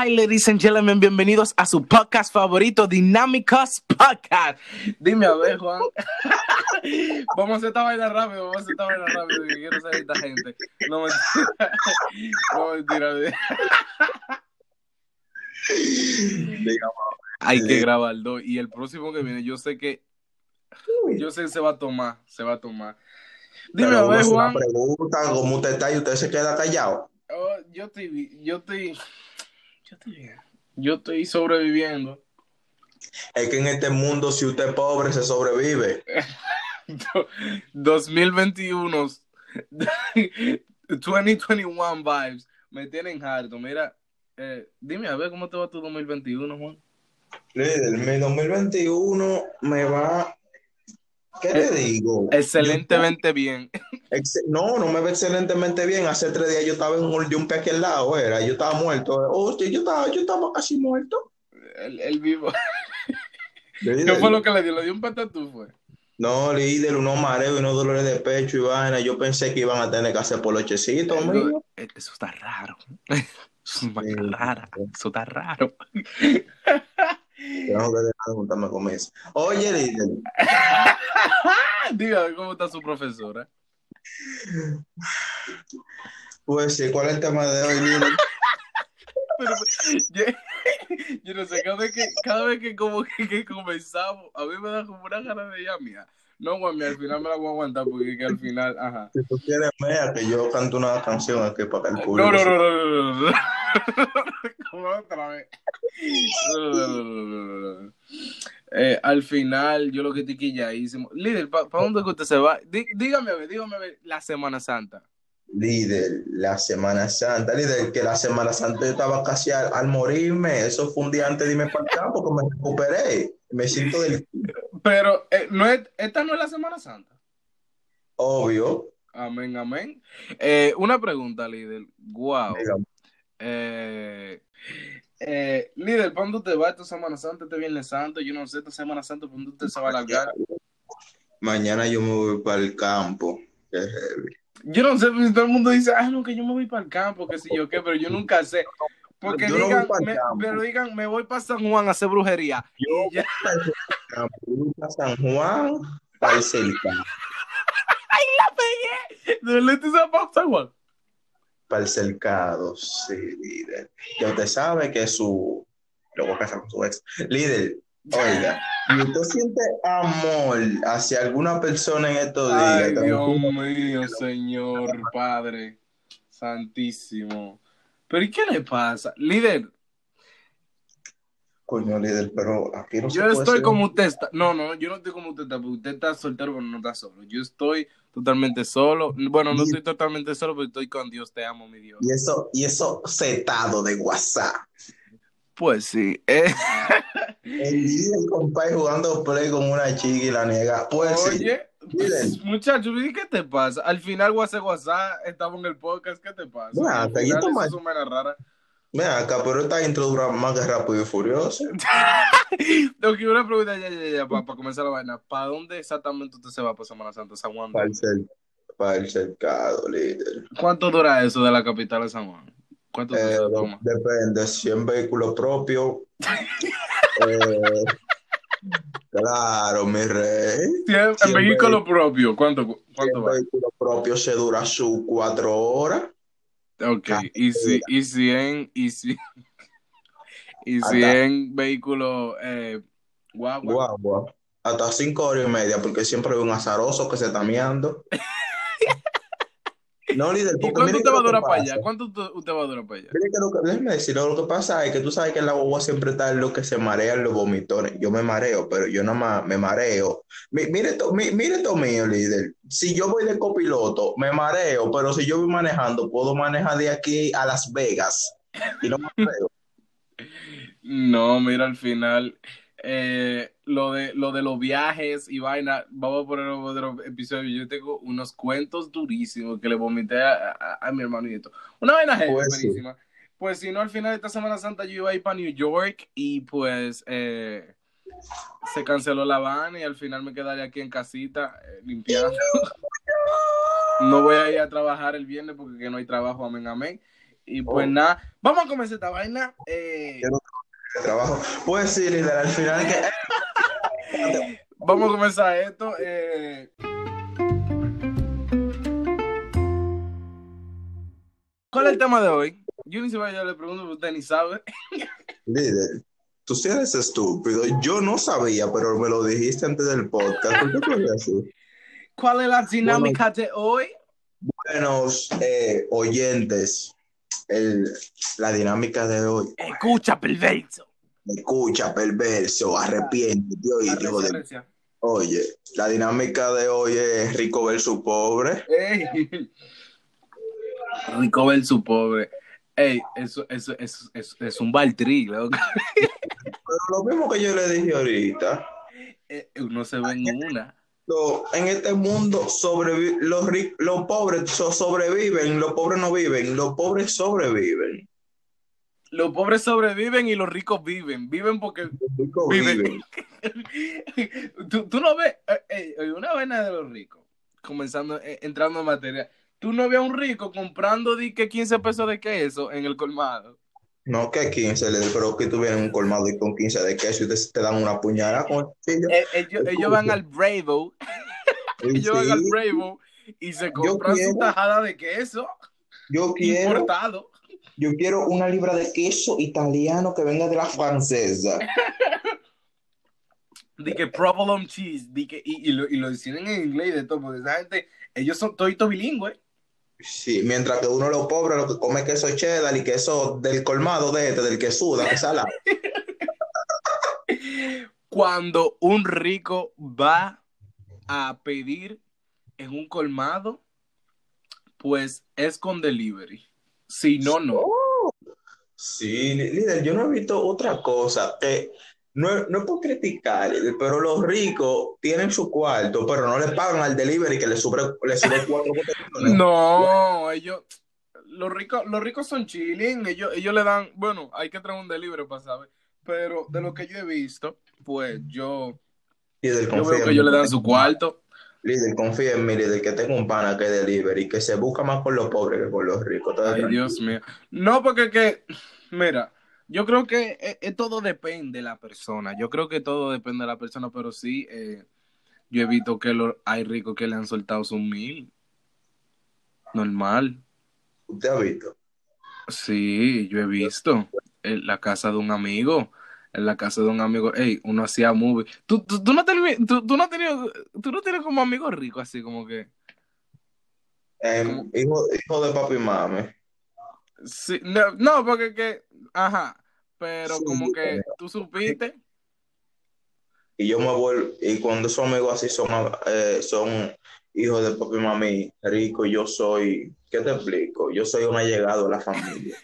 Hi, ladies and gentlemen, bienvenidos a su podcast favorito, Dinámicos Podcast. Dime a ver, Juan. vamos a hacer esta vaina rápido, vamos a hacer esta vaina rápido, que quiero saber esta gente. No mentira. No mentira. Hay que grabarlo. Y el próximo que viene, yo sé que. Yo sé que se va a tomar, se va a tomar. Dime Pero a ver, hace una Juan. pregunta, ¿cómo usted está? Y usted se queda callado. Oh, yo estoy, yo estoy, yo estoy bien. Yo estoy sobreviviendo. Es que en este mundo, si usted es pobre, se sobrevive. 2021, 2021 vibes, me tienen harto. Mira, eh, dime a ver cómo te va tu 2021, Juan. Líder, mi 2021 me va. ¿Qué te digo? Excelentemente bien. Ex- no, no me va excelentemente bien. Hace tres días yo estaba en un de un pie aquí al lado, era. Yo estaba muerto. Oh, sí, yo estaba, yo estaba casi muerto. El, el vivo. ¿Qué fue lo que le dio? ¿Le dio un patatú, fue? No, líder, unos mareos y unos dolores de pecho y vaina. Yo pensé que iban a tener que hacer polochecitos, mío. Eh, Eso está raro. Eso es una vaina Sí. rara. Eso está raro. Tengo que dejar de juntarme con eso. Oye, líder. Dígame cómo está su profesora. Pues sí, ¿cuál es el tema de hoy, líder? Pero, yo, yo no sé, cada vez que, cada vez que como que, que comenzamos, a mí me da como una gana de mía. No, Guami, al final me la voy a aguantar porque que al final, ajá. Si tú quieres, mea, que yo canto una canción aquí para que el público. No, no, no, no, no, no. Como otra vez. Eh, al final, yo lo que estoy quilladísimo. Líder, ¿para dónde que usted se va? Dí- dígame, a ver, dígame a ver, la Semana Santa. Líder, la Semana Santa, líder, que la Semana Santa yo estaba casi al, al morirme. Eso fue un día antes de irme para el campo que me recuperé. Me siento del Pero, eh, no es, esta no es la Semana Santa. obvio. Amén, amén. Eh, una pregunta, líder. Wow. Eh, eh, líder, ¿cuándo te va esta Semana Santa, este Viernes Santo? Yo no sé, esta Semana Santa, ¿cuándo usted se va a largar? Mañana yo me voy para el campo. Qué heavy. Yo no sé, pues, todo el mundo dice, ah, no, que yo me voy para el campo, que sé yo qué, pero yo nunca sé. Porque Yo no voy digan, me- pero digan, me voy para San Juan a hacer brujería. Yo ya, Campo, para San Juan, para el cercado. ¿de verdad te vas para San Juan? Para el cercado, sí, líder. Ya usted sabe que su. Lo voy a casar con su ex. Líder, oiga, usted siente amor hacia alguna persona en estos días, Ay, Dios mío, Señor Padre Santísimo. ¿Pero y qué le pasa? Líder, coño, líder, pero aquí no se yo puede estoy ser- como usted está. No, no, yo no estoy como usted está, porque usted está soltero, pero no está solo. Yo estoy totalmente solo. Bueno, no Y- estoy totalmente solo, pero estoy con Dios, te amo, mi Dios. Y eso, y eso setado de WhatsApp. Pues sí. eh. El líder, compadre, jugando play con una chica y la niega. Pues sí. Oye, Miren. muchacho, ¿y ¿qué te pasa? Al final, WhatsApp, WhatsApp, estamos en el podcast, ¿qué te pasa? Mira, que final, eso es una rara. Mira, acá, pero esta intro dura más que rápido y furioso. Tengo que una pregunta ya, ya, ya, para comenzar la vaina. ¿Para dónde exactamente usted se va por Semana Santa? San Juan. Para el, cer- para el cercado, líder. ¿Cuánto dura eso de la capital de San Juan? ¿Cuánto Eh, se toma? depende, si en vehículo propio. eh, claro, mi rey. En en vehículo propio, ¿cuánto, cuánto en va? vehículo propio se dura sus cuatro horas. Ok, y si, y si en, y si, y si en vehículo, eh, guagua. Guagua. Hasta cinco horas y media, porque siempre hay un azaroso que se está meando. No, líder, ¿Y porque cuánto mire usted va a durar para allá? ¿Cuánto usted va a durar para allá? Déjeme decirle, lo que pasa es que tú sabes que en la guagua siempre está lo que se marean los vomitones. Yo me mareo, pero yo nada más me mareo. Mi- mire esto, mi- mire esto mío, líder. Si yo voy de copiloto, me mareo, pero si yo voy manejando, puedo manejar de aquí a Las Vegas. Y no me mareo. No, mira, al final, eh, lo de lo de los viajes y vaina, vamos a poner otro episodio. Yo tengo unos cuentos durísimos que le vomité a, a- a mi hermanito. Una vaina Pues sí. Pues si no, al final de esta Semana Santa yo iba a ir para New York y pues eh, se canceló la van y al final me quedaré aquí en casita eh, limpiando. No voy a ir a trabajar el viernes porque que no hay trabajo, amén, amén. Y pues Oh. nada, vamos a comenzar esta vaina. Eh, trabajo. Pues sí, líder, al final que vamos a comenzar esto. eh. ¿Cuál es el tema de hoy? Yo ni siquiera le pregunto, pero usted ni sabe. líder, tú sí eres estúpido. Yo no sabía, pero me lo dijiste antes del podcast. ¿Cuál es la dinámica de hoy? Buenos eh, oyentes, el- la dinámica de hoy. Escucha, perverso. Escucha, perverso, hijo de-. Oye, la dinámica de hoy es rico versus pobre. Ey. Rico versus pobre. Ey, eso, eso, eso, eso, es un baltrí, loco. Pero lo mismo que yo le dije ahorita. Eh, Uno se ve en una. En este mundo los, los pobres so- sobreviven, los pobres no viven, los pobres sobreviven. Los pobres sobreviven y los ricos viven. Viven porque Los ricos Viven. viven. tú, tú no ves eh, eh, una vaina de los ricos, comenzando, eh, entrando en materia. Tú no ves a un rico comprando di que 15 pesos de queso en el colmado. No que 15, le- pero que tú vienes un colmado y con 15 de queso y te, te dan una puñalada con el cuchillo. Eh, ellos, ellos van al Bravo, ellos van al Bravo y se compran su quiero. tajada de queso yo quiero, importado. Yo quiero una libra de queso italiano que venga de la francesa. Di que provolone cheese, di que, y, y lo, y lo dicen en inglés y de todo, porque esa gente, ellos son toditos bilingües. Sí, mientras que uno los pobres lo que come queso cheddar y queso del colmado de este, del que suda, salado. Cuando un rico va a pedir en un colmado, pues es con delivery. Si no, no. Sí, lí- líder, yo no he visto otra cosa. que no, no es por criticar, pero los ricos tienen su cuarto, pero no le pagan al delivery que le sube, le sube cuatro botellones. No, ellos, los ricos, los ricos son chilling, ellos, ellos le dan, bueno, hay que traer un delivery para saber, pero de lo que yo he visto, pues yo, Líder, yo veo que ellos le dan su cuarto. Líder, confía en mí, líder, que tengo un pana que delivery, que se busca más con los pobres que con los ricos. Ay, tranquilo. Dios mío. No, porque que, mira, yo creo que eh, eh, todo depende de la persona. Yo creo que todo depende de la persona, pero sí, eh, yo he visto que lo- hay ricos que le han soltado sus mil. Normal. ¿Usted ha visto? Sí, yo he visto. En la casa de un amigo. En la casa de un amigo. Ey, uno hacía movie. ¿Tú, tú, tú no, tenido- tú, tú no has tenido, tú no tienes como amigos ricos así como que. Em, hijo, hijo de papi y mami. Sí, no, no, porque que, ajá, pero Sí, como que pero- tú supiste, Y yo me vuelvo, y cuando esos amigos así son, eh, son hijos de papi y mami rico, yo soy, ¿qué te explico? Yo soy un allegado a la familia.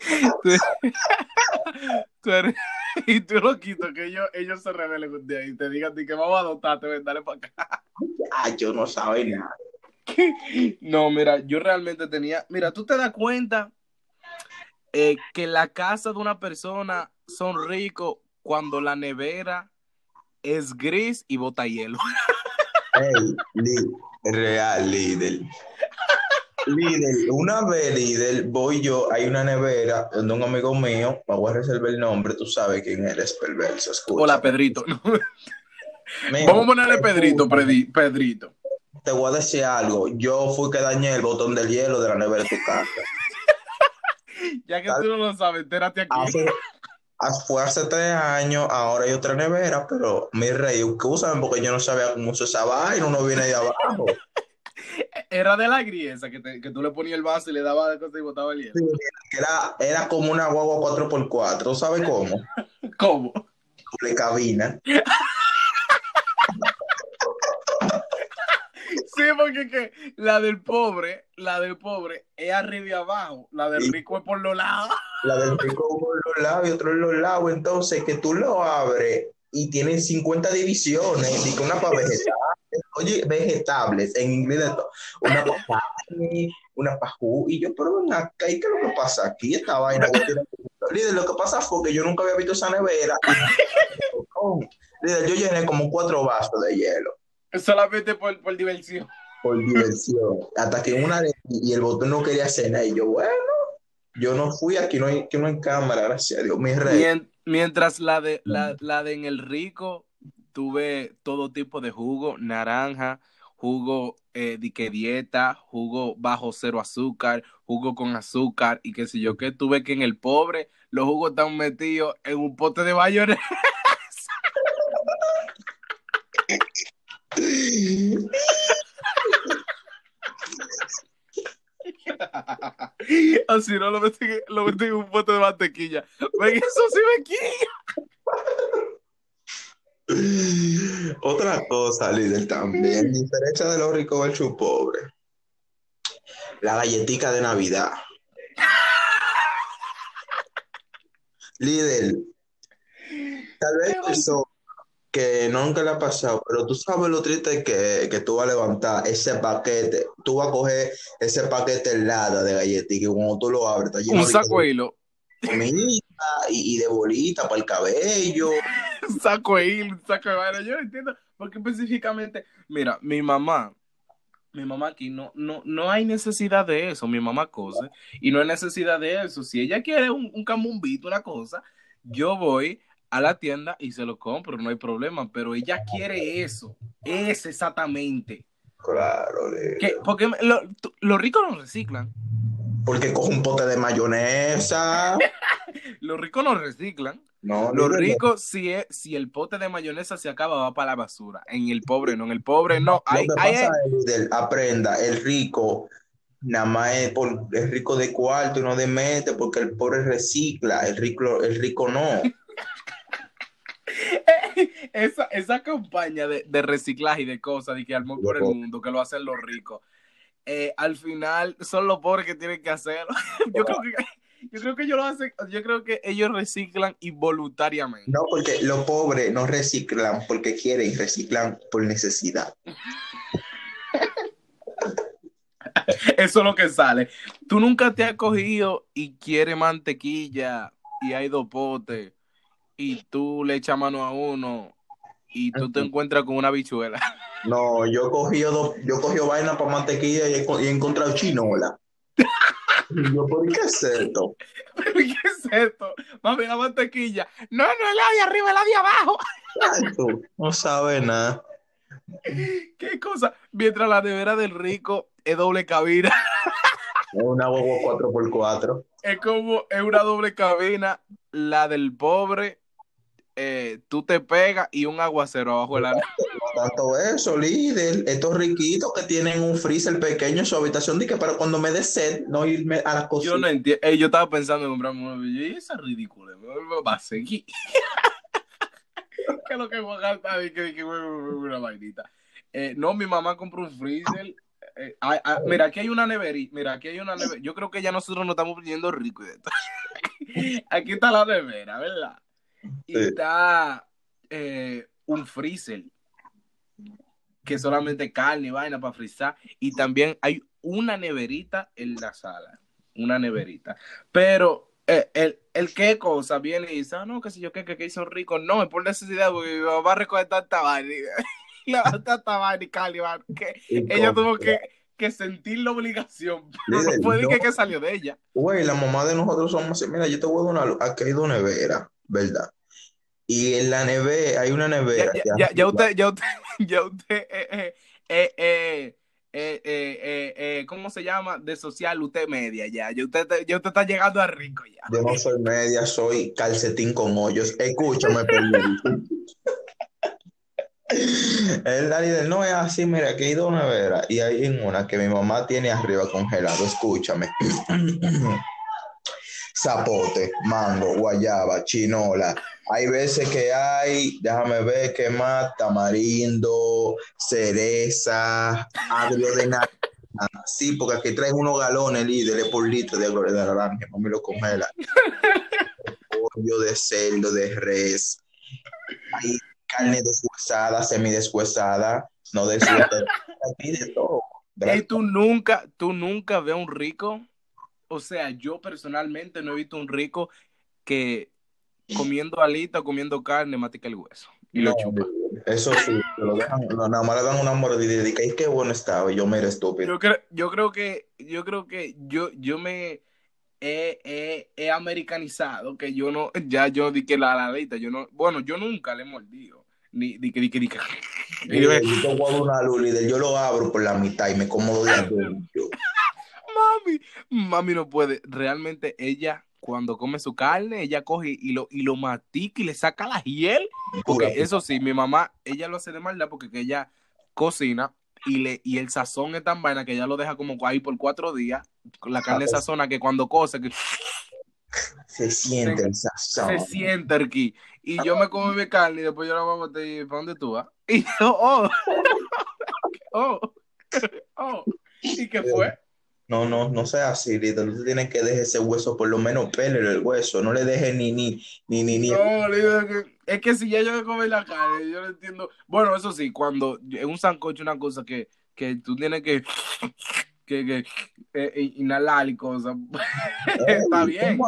tú eres- y tú lo quito, que ellos, ellos se rebelen un día y te digan "Di que vamos a adoptarte, ven, dale para acá. Ah, yo no sabe nada. No, mira, yo realmente tenía, mira, tú te das cuenta eh, que la casa de una persona son ricos cuando la nevera es gris y bota hielo. Ey, li- real, líder. Líder, una vez, líder, voy yo, hay una nevera donde un amigo mío, me voy a reservar el nombre, tú sabes quién eres, perverso, escucha. Hola, Pedrito. Vamos a ponerle Pedrito, Pedrito. te voy a decir algo, yo fui que dañé el botón del hielo de la nevera de tu casa. Ya que tú no lo sabes, entérate aquí. Hace, hace- fue hace tres años, ahora hay otra nevera, pero mi rey, usan porque yo no sabía cómo se esa vaina, uno viene de abajo. Era de la griesa que, te- que tú le ponías el vaso y le dabas de cosas y botaba el hielo. Era, era como una guagua 4x4, ¿sabes cómo? ¿Cómo? De cabina. Sí, porque que la del pobre, la del pobre es arriba y abajo, la del rico es por los lados. La del rico por los lados y otro en los lados, entonces que tú lo abres y tiene 50 divisiones, y que una para vegetales, oye, vegetables, en inglés todo, una carne, una jugo, y yo, pero ven acá, ¿y qué es lo que pasa aquí? Esta vaina Líder, lo que pasa fue que yo nunca había visto esa nevera. Oh, líder, yo llené como cuatro vasos de hielo Solamente por, por diversión. por diversión, hasta que una de y el botón no quería cenar, y yo, bueno, Yo no fui, aquí no hay, aquí no hay cámara, gracias a Dios, mi rey. Mien- mientras la de, la, la de en el rico, tuve todo tipo de jugo, naranja, jugo eh, de que dieta, jugo bajo cero azúcar, jugo con azúcar y qué sé yo qué. Tuve que en el pobre los jugos están metidos en un pote de mayonesa. Así no lo metí, lo metí en un pote de mantequilla. Ven, eso sí me quilla. Otra cosa, líder, también, diferencia de los ricos versus pobres. La galletica de Navidad. Líder, tal vez eso que nunca le ha pasado, pero tú sabes lo triste que, que tú vas a levantar ese paquete, tú vas a coger ese paquete helado de galletica y cuando tú lo abres, está lleno Un de saco de hilo. y, y de bolita para el cabello. saco de hilo, saco de vaina. Yo no entiendo porque específicamente, mira, mi mamá, mi mamá aquí no, no, no hay necesidad de eso. Mi mamá cose y no hay necesidad de eso. Si ella quiere un, un camumbito, una cosa, yo voy a la tienda y se lo compro, no hay problema. Pero ella quiere eso, es exactamente. Claro. Que, porque lo- los ricos no reciclan. Porque coge un pote de mayonesa. Los ricos no reciclan. No, líder, ricos, si, es, si el pote de mayonesa se acaba, va para la basura. En el pobre no, en el pobre no. Lo Hay, que hay- pasa es, líder, aprenda, el rico nada más es, por, es rico de cuarto y no de mente, porque el pobre recicla, el rico, el rico no. esa, esa campaña de, de reciclaje y de cosas de que armó por el mundo, que lo hacen los ricos, eh, al final son los pobres que tienen que hacerlo. yo creo que yo creo que ellos lo hacen, yo creo que ellos reciclan involuntariamente. No, porque los pobres no reciclan porque quieren, reciclan por necesidad. Eso es lo que sale. Tú nunca te has cogido y quieres mantequilla y hay dos potes y tú le echas mano a uno y tú te encuentras con una bichuela. No, yo cogí dos, yo cogí vaina para mantequilla y he, y he encontrado chinola. Y yo, ¿por qué es esto? ¿Pero qué es esto? Mami, la mantequilla. No, no es la de arriba, es la de abajo. No sabes nada. ¿Qué cosa? Mientras la nevera del rico es doble cabina. Es una huevo 4x4. Es como, es una doble cabina. La del pobre, eh, tú te pegas y un aguacero abajo de la tanto eso, líder. Estos riquitos que tienen un freezer pequeño en su habitación, dije, para cuando me dé sed, no irme a la cocina. Yo no entiendo. Yo estaba pensando en comprarme una y esa es ridícula. Me va a seguir. ¿Qué es lo que voy a gastar? Y que, que una vainita. Eh, no, mi mamá compró un freezer. Eh, ah, ah, mira, aquí hay una neverita. Mira, aquí hay una nevera. Yo creo que ya nosotros nos estamos poniendo ricos de esto. aquí está la nevera, ¿verdad? Y Sí. está eh, un freezer que solamente carne y vaina para frizar. Y también hay una neverita en la sala. Una neverita. Pero eh, el, el qué cosa viene y dice, ah, no, que si yo qué, que, que hizo rico. No, es por necesidad, porque mi mamá va a recoger tanta vaina. tanta vaina y carne y vaina, que ella tuvo que, que sentir la obligación. Pero Líder, no puede yo- que, que salió de ella. Güey, la mamá de nosotros somos así. Mira, yo te voy a dar una luz. Aquí hay dos neveras, ¿verdad? Y en la nevera, hay una nevera. Ya, ya, usted, ya usted, ya usted, eh, eh, eh, ¿cómo se llama? De social, usted media ya. Ya usted, ya usted está llegando a rico ya. Yo no soy media, soy calcetín con hoyos. Escúchame, perdón. El líder no es así, mira, aquí hay dos neveras y hay una que mi mamá tiene arriba congelado, escúchame. Zapote, mango, guayaba, chinola, hay veces que hay, déjame ver qué más, tamarindo, cereza, agrio de naranja. Sí, porque aquí traen unos galones, líder, por litro de agrio de naranja, mami lo congela. Pollo de cerdo, de res. Hay carne deshuesada, semideshuesada, no deshuesada. De todo. Ey, tú nunca, tú nunca ves un rico. O sea, yo personalmente no he visto un rico que comiendo alita, comiendo carne, matica el hueso y lo chupa. Eso sí, te lo dejan, no, nada más le dan una mordida y dicen, "Ay, qué bueno estaba, yo me era estúpido. Yo creo, yo creo que, yo creo que yo, yo me, es, es- es americanizado, que yo no, ya yo di que la ladita, yo no, bueno, yo nunca le he mordido, ni di que, di que, di que. Y yo, una luz, lo abro por la mitad y me como de mami, mami no puede, realmente ella, cuando come su carne, ella coge y lo, y lo matica y le saca la hiel, porque eso sí, mi mamá, ella lo hace de maldad porque que ella cocina y le y el sazón es tan vaina que ella lo deja como ahí por cuatro días, la carne sazona que cuando cose, que Se siente el sazón. se siente aquí. Y yo me como mi carne y después yo la voy a meter y ¿para dónde tú vas? Y yo, oh, oh, oh. ¿Y qué fue? No, no, no sea así, líder. Tú tienes que dejar ese hueso, por lo menos pélelo el hueso. No le dejes ni, ni, ni, ni, ni. No, que- es que si ya yo me comí la carne, yo no entiendo. Bueno, eso sí, cuando es un sancocho, una cosa que, que tú tienes que, que, que eh, inhalar y cosas. Está bien.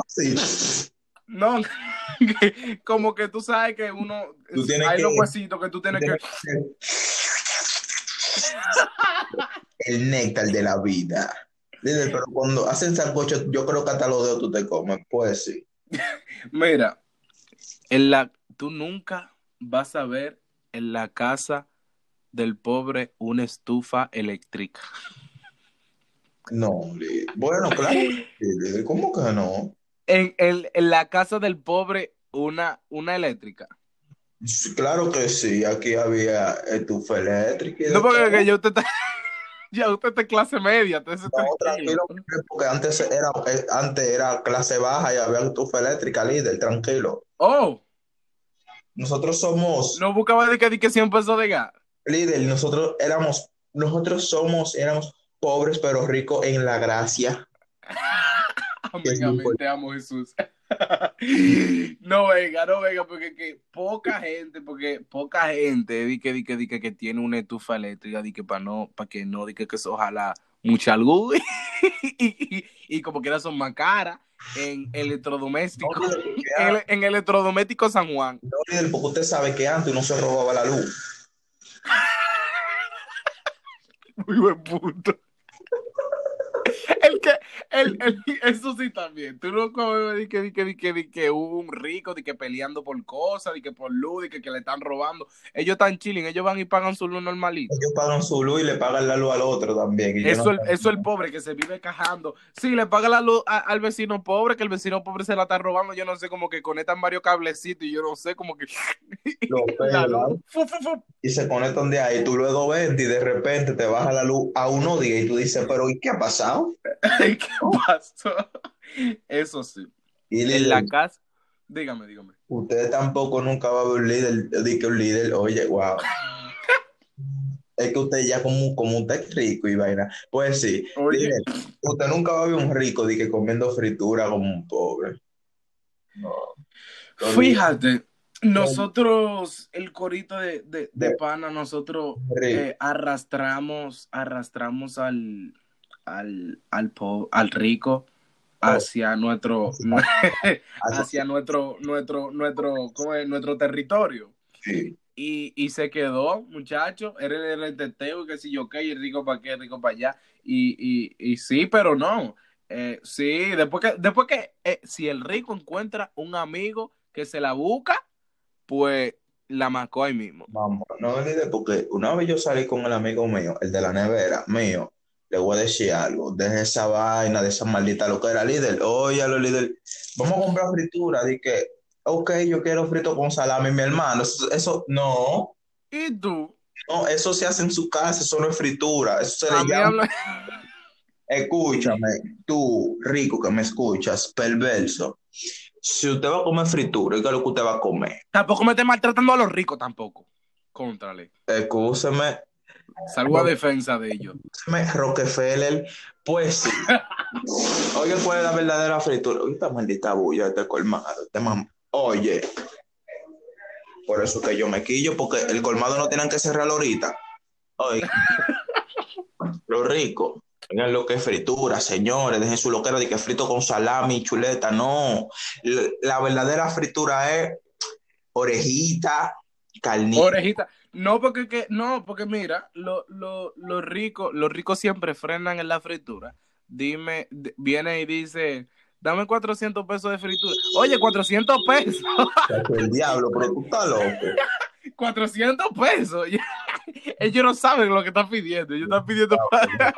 No, que- como que tú sabes que uno, Tú hay que- los huesitos que tú tienes que... El néctar de la vida. Líder, pero cuando hacen sancocho, yo creo que hasta los dedos tú te comes. Pues sí. Mira, en la, tú nunca vas a ver en la casa del pobre una estufa eléctrica. No. Bueno, claro. ¿Cómo que no? En, en- en la casa del pobre una, una eléctrica. Claro que sí. Aquí había estufa eléctrica. No, porque todo. que ya usted está, en clase media, entonces No, tranquilo. porque antes era, eh, antes era clase baja y había estufa eléctrica, líder, tranquilo. Oh, Nosotros somos, no buscaba de que, de que 100 pesos de gas. líder, nosotros éramos, nosotros somos, éramos pobres pero ricos en la gracia. Amén, amén, te amo Jesús. No venga, no venga, porque que poca gente, porque poca gente di que, di que, di que, que tiene una estufa eléctrica, di que para no, para que no, di que, que eso ojalá mucha luz y, y, y como quiera son más caras en No, porque en, en electrodoméstico San Juan. no, líder, porque usted sabe que antes uno se robaba la luz. Muy buen punto. El que, el, el, eso sí también. Tú no comes di que, di que, di que, di que hubo un rico, di que peleando por cosas, di que por luz, di que, que le están robando. Ellos están chilling, ellos van y pagan su luz normalito. Ellos pagan su luz y le pagan la luz al otro también. y Eso, no- el, eso el pobre que se vive cajando. Sí, le paga la luz a- al vecino pobre, que el vecino pobre se la está robando. Yo no sé, como que conectan varios cablecitos y yo no sé, como que. Lo la pegan. luz. Fu, fu, fu. y se conectan de ahí, tú luego ves y de repente te baja la luz a uno día y tú dices, pero ¿y qué ha pasado? Ay, ¿Qué pasó? Eso sí. Y En la casa. Dígame, dígame. Usted tampoco nunca va a ver un líder, di que un líder, oye, wow. Es que usted ya como, como un tech rico y vaina. Pues sí, Oye. usted nunca va a ver un rico de que comiendo fritura como un pobre. No. Fíjate, nosotros, el corito de, de, de De- pana, nosotros eh, arrastramos, arrastramos al, al, al, po- al rico hacia nuestro, hacia nuestro, nuestro, nuestro, ¿cómo es? nuestro territorio. sí. Y, y se quedó, muchacho, era el, teteo, que si yo qué, y el rico para qué, el rico para allá. Y, y, y sí, pero no. Eh, sí, después que, después que eh, si el rico encuentra un amigo que se la busca, pues la marcó ahí mismo. Vamos, no líder, porque una vez yo salí con el amigo mío, el de la nevera, mío, le voy a decir algo, deje esa vaina, de esa maldita lo que era líder, oye, lo líder, vamos a comprar fritura, di que, ok, yo quiero frito con salami, mi hermano, eso, eso no, ¿Y tú? no, eso se hace en su casa, eso no es fritura, eso se A le llama, habla- escúchame, tú, rico que me escuchas, perverso, si usted va a comer fritura, ¿qué es lo que usted va a comer? Tampoco me esté maltratando a los ricos tampoco. Contrale. Escúcheme, Salgo a defensa de ellos. Rockefeller, pues sí. Oye, ¿cuál es la verdadera fritura? Uy, esta maldita bulla, este colmado, este mam- Oye, por eso que yo me quillo, porque el colmado no tienen que cerrarlo ahorita. Oye, lo rico, tengan lo que es fritura, señores, dejen su loquera de que frito con salami, chuleta, no. La, la verdadera fritura es orejita, carnita. Orejita. No, porque que, no, porque mira, lo- lo- los ricos, los ricos siempre frenan en la fritura. Dime, viene y dice, dame 400 pesos de fritura. Oye, 400 pesos. el diablo, pero tú estás loco. 400 pesos. Ellos no saben lo que están pidiendo. Ellos están pidiendo para,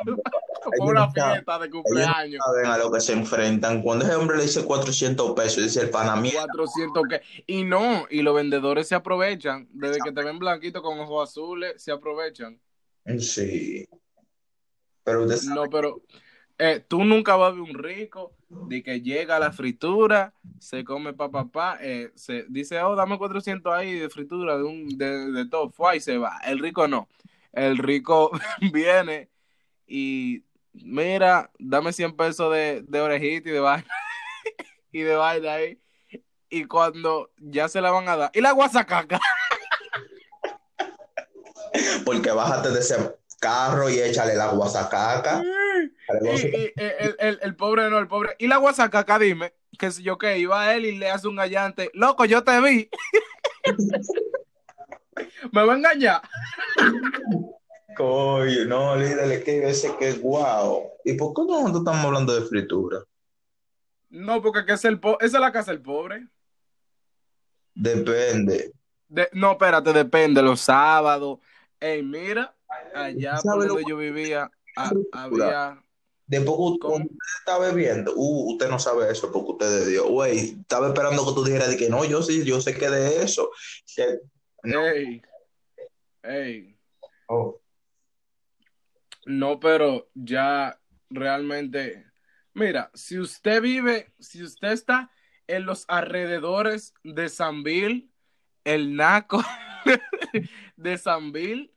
una fiesta de cumpleaños. Saben a lo que se enfrentan. Cuando ese hombre le dice 400 pesos, dice el panamí. 400 que. Y no, y los vendedores se aprovechan. Desde que te ven blanquito con ojos azules, se aprovechan. Sí. Pero usted No, pero eh, tú nunca vas a ver un rico de que llega a la fritura, se come papá, pa, eh, se dice, oh, dame 400 ahí de fritura, de, un, de, de todo, fue y se va. El rico no. El rico viene y mira, dame 100 pesos de, de orejita y de vaina. y de vaina ahí. Y cuando ya se la van a dar. Y la guasacaca. Porque bájate de ese carro y échale la guasacaca. Y, el, el, pobre no, el pobre. Y la guasacaca, dime, que si yo que iba a él y le hace un gallante, loco, yo te vi. Me va a engañar. Coño, no, líder, que ese que guau. ¿Y por qué no estamos hablando de fritura? No, porque es el esa es la casa del pobre. Depende. no, espérate, depende. Los sábados. Ey, mira, allá por donde yo vivía, había. Después usted está bebiendo, uh, usted no sabe eso porque usted de Dios, güey, estaba esperando que tú dijeras de que no, yo sí, yo sé que de eso. no. Ey, oh. No, pero ya realmente, mira, si usted vive, si usted está en los alrededores de Sanville, el Naco de Sanville,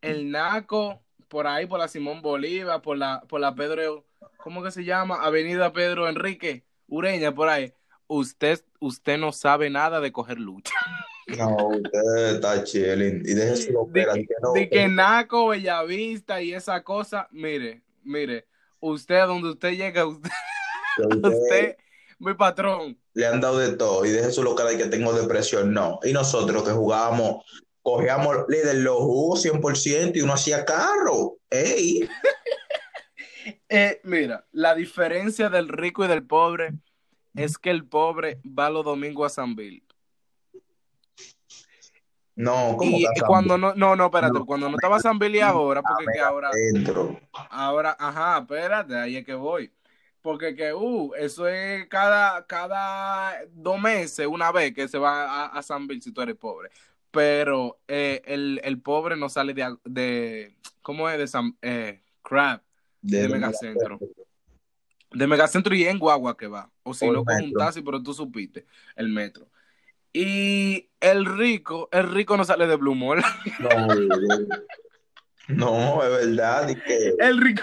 el Naco, por ahí, por la Simón Bolívar, por la, por la Pedro, ¿cómo que se llama? Avenida Pedro Enrique, Ureña, por ahí. Usted, usted no sabe nada de coger lucha. No, usted está chilling. Y déjese de, que, no, de que Naco, Bellavista y esa cosa, mire, mire, usted donde usted llega, usted, usted, mi patrón. Le han dado de todo y deje su local de que tengo depresión, no. Y nosotros que jugábamos cogíamos líder los jugos 100% y uno hacía carro. ¡Ey! Eh, mira, la diferencia del rico y del pobre es que el pobre va los domingos a San Bill. No, ¿cómo y cuando no, no, no, espérate, cuando no estaba San Bill y ahora, porque que ahora, ahora, ajá, espérate, ahí es que voy. Porque que, uh, eso es cada, cada dos meses, una vez que se va a, a San Bill si tú eres pobre pero eh, el, el, pobre no sale de, de ¿cómo es? De San, eh, Crab, de, Megacentro. De Megacentro y en Guagua que va. O si no, con un taxi, pero tú supiste, el metro. Y el rico, el rico no sale de Blue Mall. No, es verdad. Que... El, rico,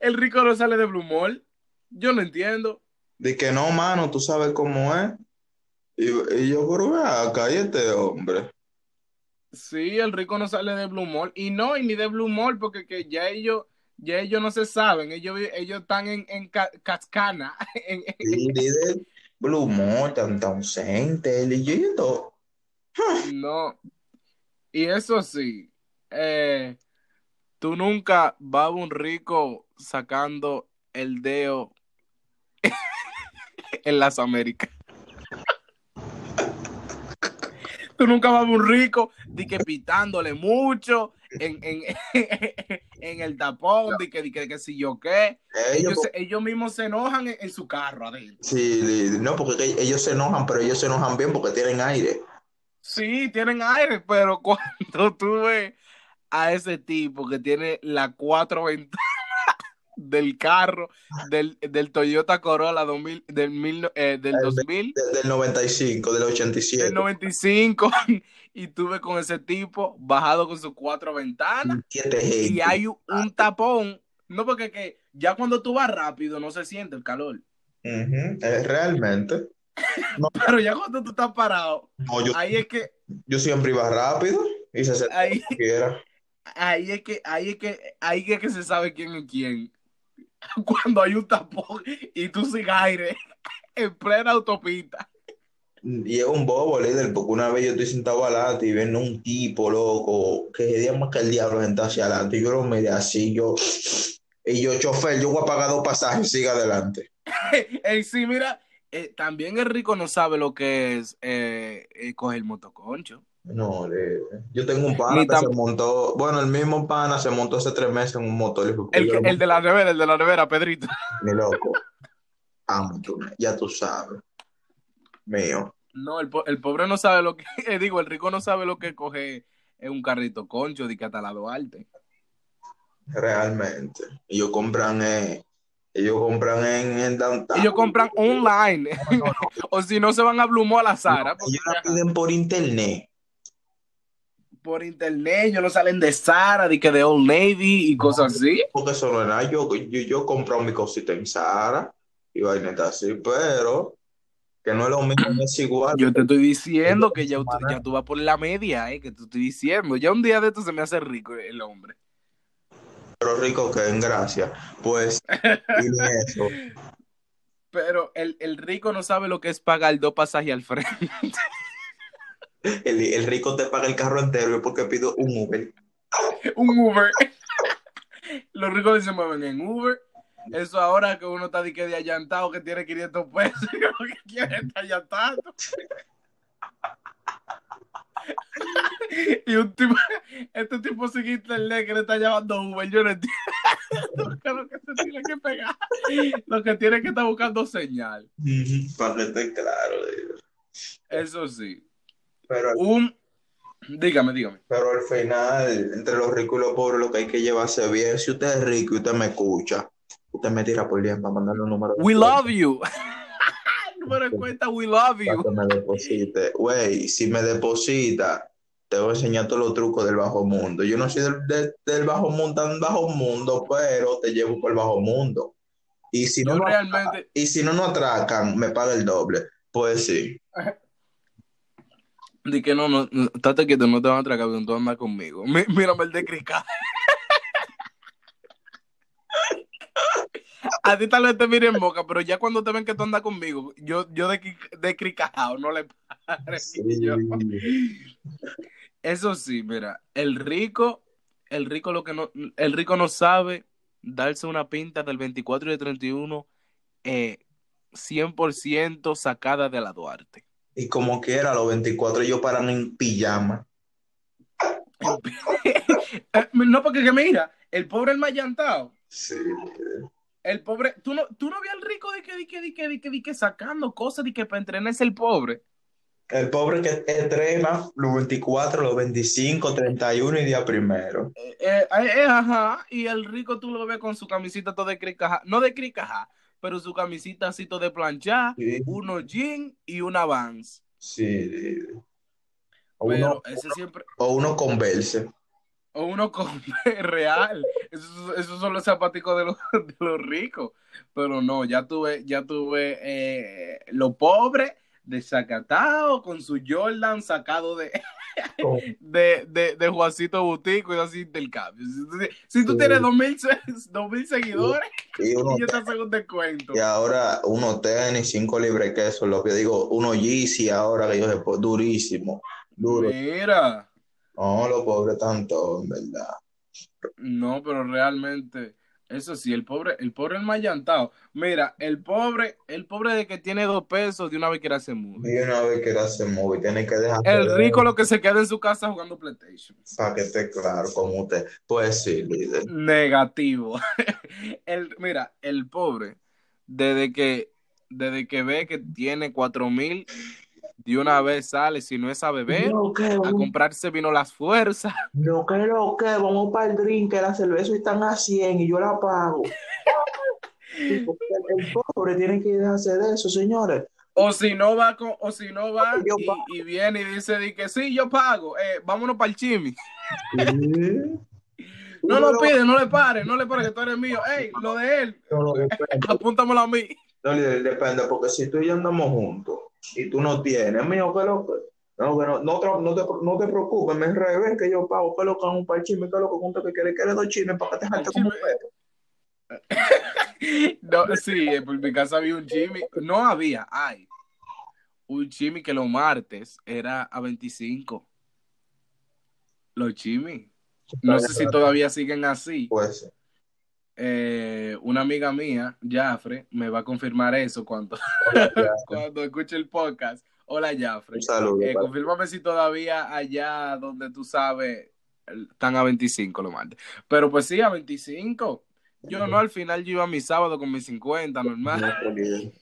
el rico no sale de Blue Mall. Yo no entiendo. De que no, mano, tú sabes cómo es. Y, y yo, pero acá y este hombre. Sí, el rico no sale de Blue Mall. Y no, y ni de Blue Mall, porque que ya ellos, ya ellos no se saben. Ellos, ellos están en, en Cascana. Sí, de Blue tan ausente, y todo. No. Y eso sí, eh, tú nunca vas a un rico sacando el dedo en las Américas. Tú nunca vas a un rico di que pitándole mucho en, en, en el tapón, di que, di que, que si yo qué. Ellos, ellos, mismos se enojan en, su carro adentro. Sí, no, porque ellos se enojan, pero ellos se enojan bien porque tienen aire. Sí, tienen aire, pero cuando tú ves a ese tipo que tiene las cuatro ventanas del carro del, del Toyota Corolla 2000, del, mil, eh, del 2000. Del, 95, del 87. Del 95. Y tuve con ese tipo bajado con sus cuatro ventanas. Y hay un tapón. No, porque que ya cuando tú vas rápido no se siente el calor. realmente. Pero ya cuando tú estás parado, ahí es que. Yo siempre iba rápido y se ahí, ahí es que, ahí es que, ahí es que se sabe quién es quién. cuando hay un tapón y tú sin aire en plena autopista. Y es un bobo, líder, porque una vez yo estoy sentado adelante y ven un tipo loco que se más que el diablo sentado hacia adelante. Y yo lo miré así, yo, y yo, chofer, yo voy a pagar dos pasajes, siga adelante. Eh, sí, mira, eh, también el rico no sabe lo que es eh, eh, coger motoconcho. No, le- yo tengo un pana que se montó, bueno, el mismo pana se montó hace tres meses en un motor y El, que- el de la nevera, el de la nevera, Pedrito. Ni loco. Amo tú, ya tú sabes. Mío. No, el, po- el pobre no sabe lo que, eh, digo, el rico no sabe lo que coge en un carrito concho de la Duarte. Realmente. Ellos compran, eh, ellos compran en, en downtown. Ellos compran online. o si no, se van a Blumó a la Sara. porque Ellos la piden por internet. Por internet, ellos no salen de Sara, de que de Old Navy y cosas así. Porque eso no es nada. Yo, yo, yo compro mi cosita en Sara y vaineta así, pero que no es lo mismo, no es igual. Yo te estoy diciendo que ya, ya tú vas por la media, eh, que te estoy diciendo. Ya un día de esto se me hace rico el hombre. Pero rico que en gracia. Pues, eso. Pero el, el rico no sabe lo que es pagar dos pasajes al frente. El, el rico te paga el carro entero porque pido un Uber. un Uber. Los ricos se mueven en Uber. Eso ahora que uno está de que de allantado que tiene 500 pesos que quiere está allantado. Y un tipo, este tipo sin internet que le está llamando Uber, yo no entiendo lo que se tiene que pegar. Lo que tiene que estar buscando señal. Para que esté claro. Eso sí. Pero, Un, dígame, dígame. pero al final, entre los ricos y los pobres, lo que hay que llevarse bien. Si usted es rico y usted me escucha, usted me tira por bien para mandarle un número. We cuenta love you. Número de cuenta, we love Para you. que me deposite. Güey, si me deposita, te voy a enseñar todos los trucos del bajo mundo. Yo no soy del, del- del bajo mundo, tan bajo mundo, pero te llevo por el bajo mundo. Y si no, no- realmente, y si no nos atracan, me paga el doble. Pues sí. Di que no, no, no, estate quieto, no te van a atracar, tú andas conmigo. Mí- Mírame el de Crica. A ti tal vez te miren boca, pero ya cuando te ven que tú andas conmigo, yo, yo de, de cricajao no le pare. Sí. Yo- Eso sí, mira, el rico, el rico lo que no, el rico no sabe darse una pinta del 24 y del 31 eh, 100% sacada de la Duarte. Y como quiera, los 24 ellos paran en pijama. Eh, no, porque que mira, el pobre el mayantao, Sí. el pobre, tú no, tú no ves al rico de que, de que, de que, de que, de que sacando cosas de que para entrenarse el pobre. El pobre que entrena los 24, los 25, 31 y día primero. Eh, eh, eh, ajá, y el rico tú lo ves con su camisita todo de cricaja, no de cricaja, pero su camisita de planchar, Sí. unos jeans y una Vans. Sí. O Pero uno, ese siempre, o uno converse. o uno con real. Esos, esos son los zapaticos de los, de los ricos. Pero no, ya tuve, ya tuve eh, lo pobre desacatado con su Jordan sacado de, Con- de, de, de Juancito Butico y así intercambio. Si si tú Sí. tienes dos mil, se- dos mil seguidores, Y, uno, y yo te hago un descuento. y ahora uno tenis, cinco libres de queso, lo que digo, uno Yeezy ahora que yo pues, durísimo. Duro. Mira, No, los pobres tanto, en verdad. no, pero realmente, eso sí, el pobre, el pobre el más llantado. Mira, el pobre, el pobre de que tiene dos pesos de una vez quiere hacer movie. Y una vez que hace movie, tiene que dejar El rico lo que se queda en su casa jugando PlayStation. para que esté claro como usted. Pues sí, líder. Negativo. El, mira, el pobre, desde que, desde que ve que tiene cuatro mil, de una vez sale, si no es a beber, No, a comprarse vino las fuerzas. no, que lo que, vamos para el drink, que la cerveza están a 100 y yo la pago. El, el pobre tiene que dejarse de eso, señores. O si no va con, o si no va y, viene y dice di que sí, yo pago, eh, vámonos para el chimi. No lo pide, no le pare, no le pare que tú eres mío. Ey, lo de él, No, no, depende. apúntamelo a mí. No, depende, porque si tú y yo andamos juntos y tú no tienes, mío, que lo que. No, que no, no, te, no, te, no te preocupes, me revés que yo pago, que lo que un par chisme, que lo que junto que quiere, quiere dos chismes para que te jalte como un. No, sí, por mi casa había un chimi. No había, hay. Un chimi que los martes era a 25. Los chimis. No sé si todavía siguen así. Pues. Eh, una amiga mía, Jafre, me va a confirmar eso cuando, Hola, cuando escuche el podcast. Hola, Jafre. Eh, confírmame si todavía allá donde tú sabes están a 25 los martes. Pero pues sí, a 25. Yo no, al final yo iba a mi sábado con mis 50, normal.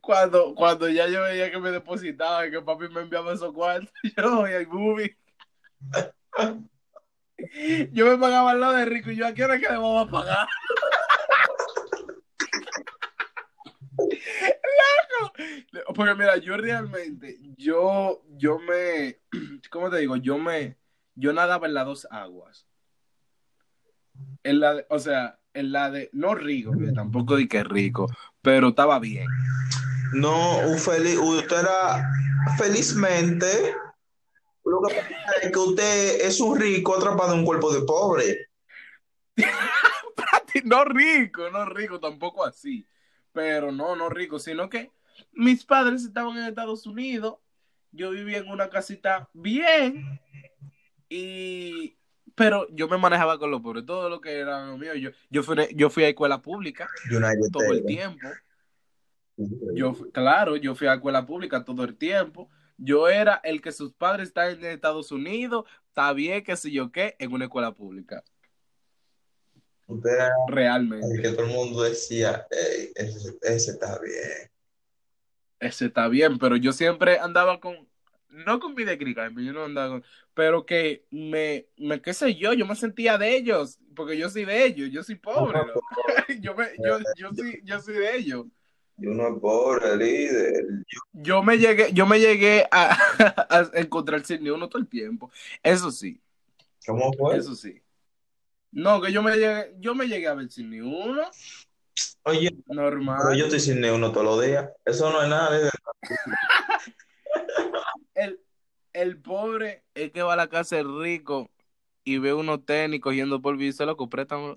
Cuando, cuando ya yo veía que me depositaba y que papi me enviaba esos cuartos, yo voy al movie. Yo me pagaba al lado de Rico y yo, ¿a qué hora que le vamos a pagar? Loco. Porque mira, yo realmente, yo, yo me, ¿cómo te digo? Yo me, yo nadaba en las dos aguas. En la de- o sea, en la de, no rico, tampoco di que rico, pero estaba bien. No, feliz, usted era felizmente. Lo que pasa es que usted es un rico atrapado en un cuerpo de pobre. No rico, no rico, tampoco así. Pero no, no rico, sino que mis padres estaban en Estados Unidos, yo vivía en una casita bien, y pero yo me manejaba con los pobres, todo lo que era lo mío. Yo, yo, fui, yo fui a escuela pública United todo el tiempo. Yo, claro, yo fui a escuela pública todo el tiempo. Yo era el que sus padres están en Estados Unidos, está bien, qué sé yo qué, en una escuela pública. Usted era Realmente. el que todo el mundo decía, "Ey, ese, ese está bien. Ese está bien, pero yo siempre andaba con, no con mi yo no andaba con, pero que me, me, qué sé yo, yo me sentía de ellos, porque yo soy de ellos, yo soy pobre, ¿no? yo, me, yo, yo, soy, yo soy de ellos. Y uno es pobre, líder. Yo me llegué, yo me llegué a, a encontrar sin ni uno todo el tiempo. Eso sí, ¿Cómo fue? eso sí. No, que yo me llegué, yo me llegué a ver sin ni uno, Oye, normal. pero yo estoy sin ni uno todos los días. Eso no es nada, líder. el, el pobre es que va a la casa del rico y ve unos tenis cogiendo polvo y se lo préstamo.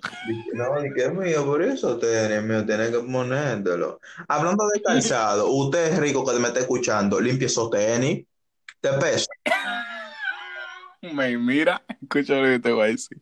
No, ni que es mío, por eso tiene mío, tiene que ponértelo. Hablando de calzado, usted es rico que me está escuchando, limpie esos tenis, te pesa. Me mira, escucha lo que te voy a decir.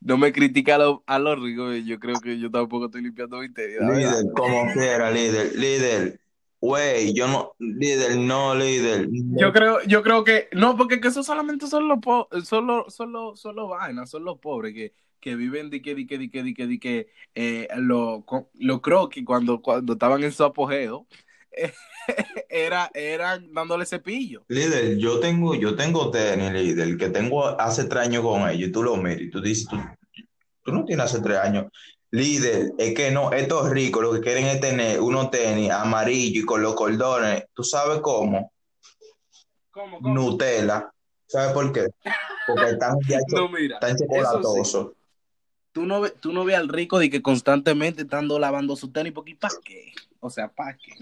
No me critica a los a los ricos, yo creo que yo tampoco estoy limpiando mi tenis. verdad. Líder, como quiera, líder, líder. Güey, yo no, líder, no, líder. Yo creo, yo creo que, no, porque que eso solamente son los solo, solo, solo vainas, son los pobres que, que viven de que, de que, de que, de que, de que, eh, lo, lo croquis cuando, cuando estaban en su apogeo, era, eran dándole cepillo. Líder, yo tengo, yo tengo tenis, líder, que tengo hace tres años con ellos, y tú lo miras y tú dices, tú, tú no tienes hace tres años. Líder, es que no, estos ricos lo que quieren es tener unos tenis amarillos y con los cordones, ¿tú sabes cómo? ¿Cómo, Nutella. ¿Sabes por qué? Porque están, ya No, mira, están eso sí. chocolatosos. Tú no, ve- tú no ves al rico de que constantemente estando lavando su tenis, porque ¿para qué? O sea, ¿para qué?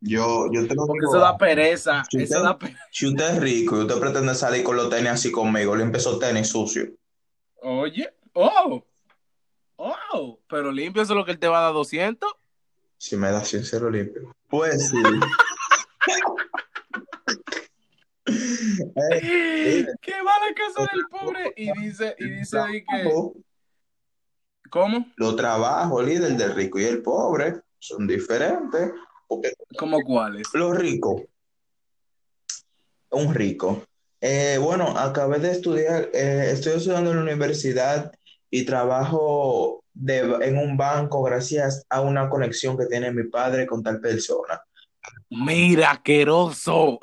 Yo, yo tengo Porque eso da pereza, Sí, eso sí. da pereza. Si usted es rico y usted pretende salir con los tenis así conmigo, le empezó tenis sucio. Oye, oh, oh, pero limpio eso es lo que él te va a dar 200. Si me da sincero limpio. Pues sí. Eh, que va a la casa del pobre y dice, y dice de que, ¿cómo? Los trabajos, líder del rico y el pobre, son diferentes. Porque ¿Cómo cuáles? los ricos, un rico. Eh, bueno, acabé de estudiar, eh, estoy estudiando en la universidad y trabajo de, en un banco gracias a una conexión que tiene mi padre con tal persona. Mira, asqueroso.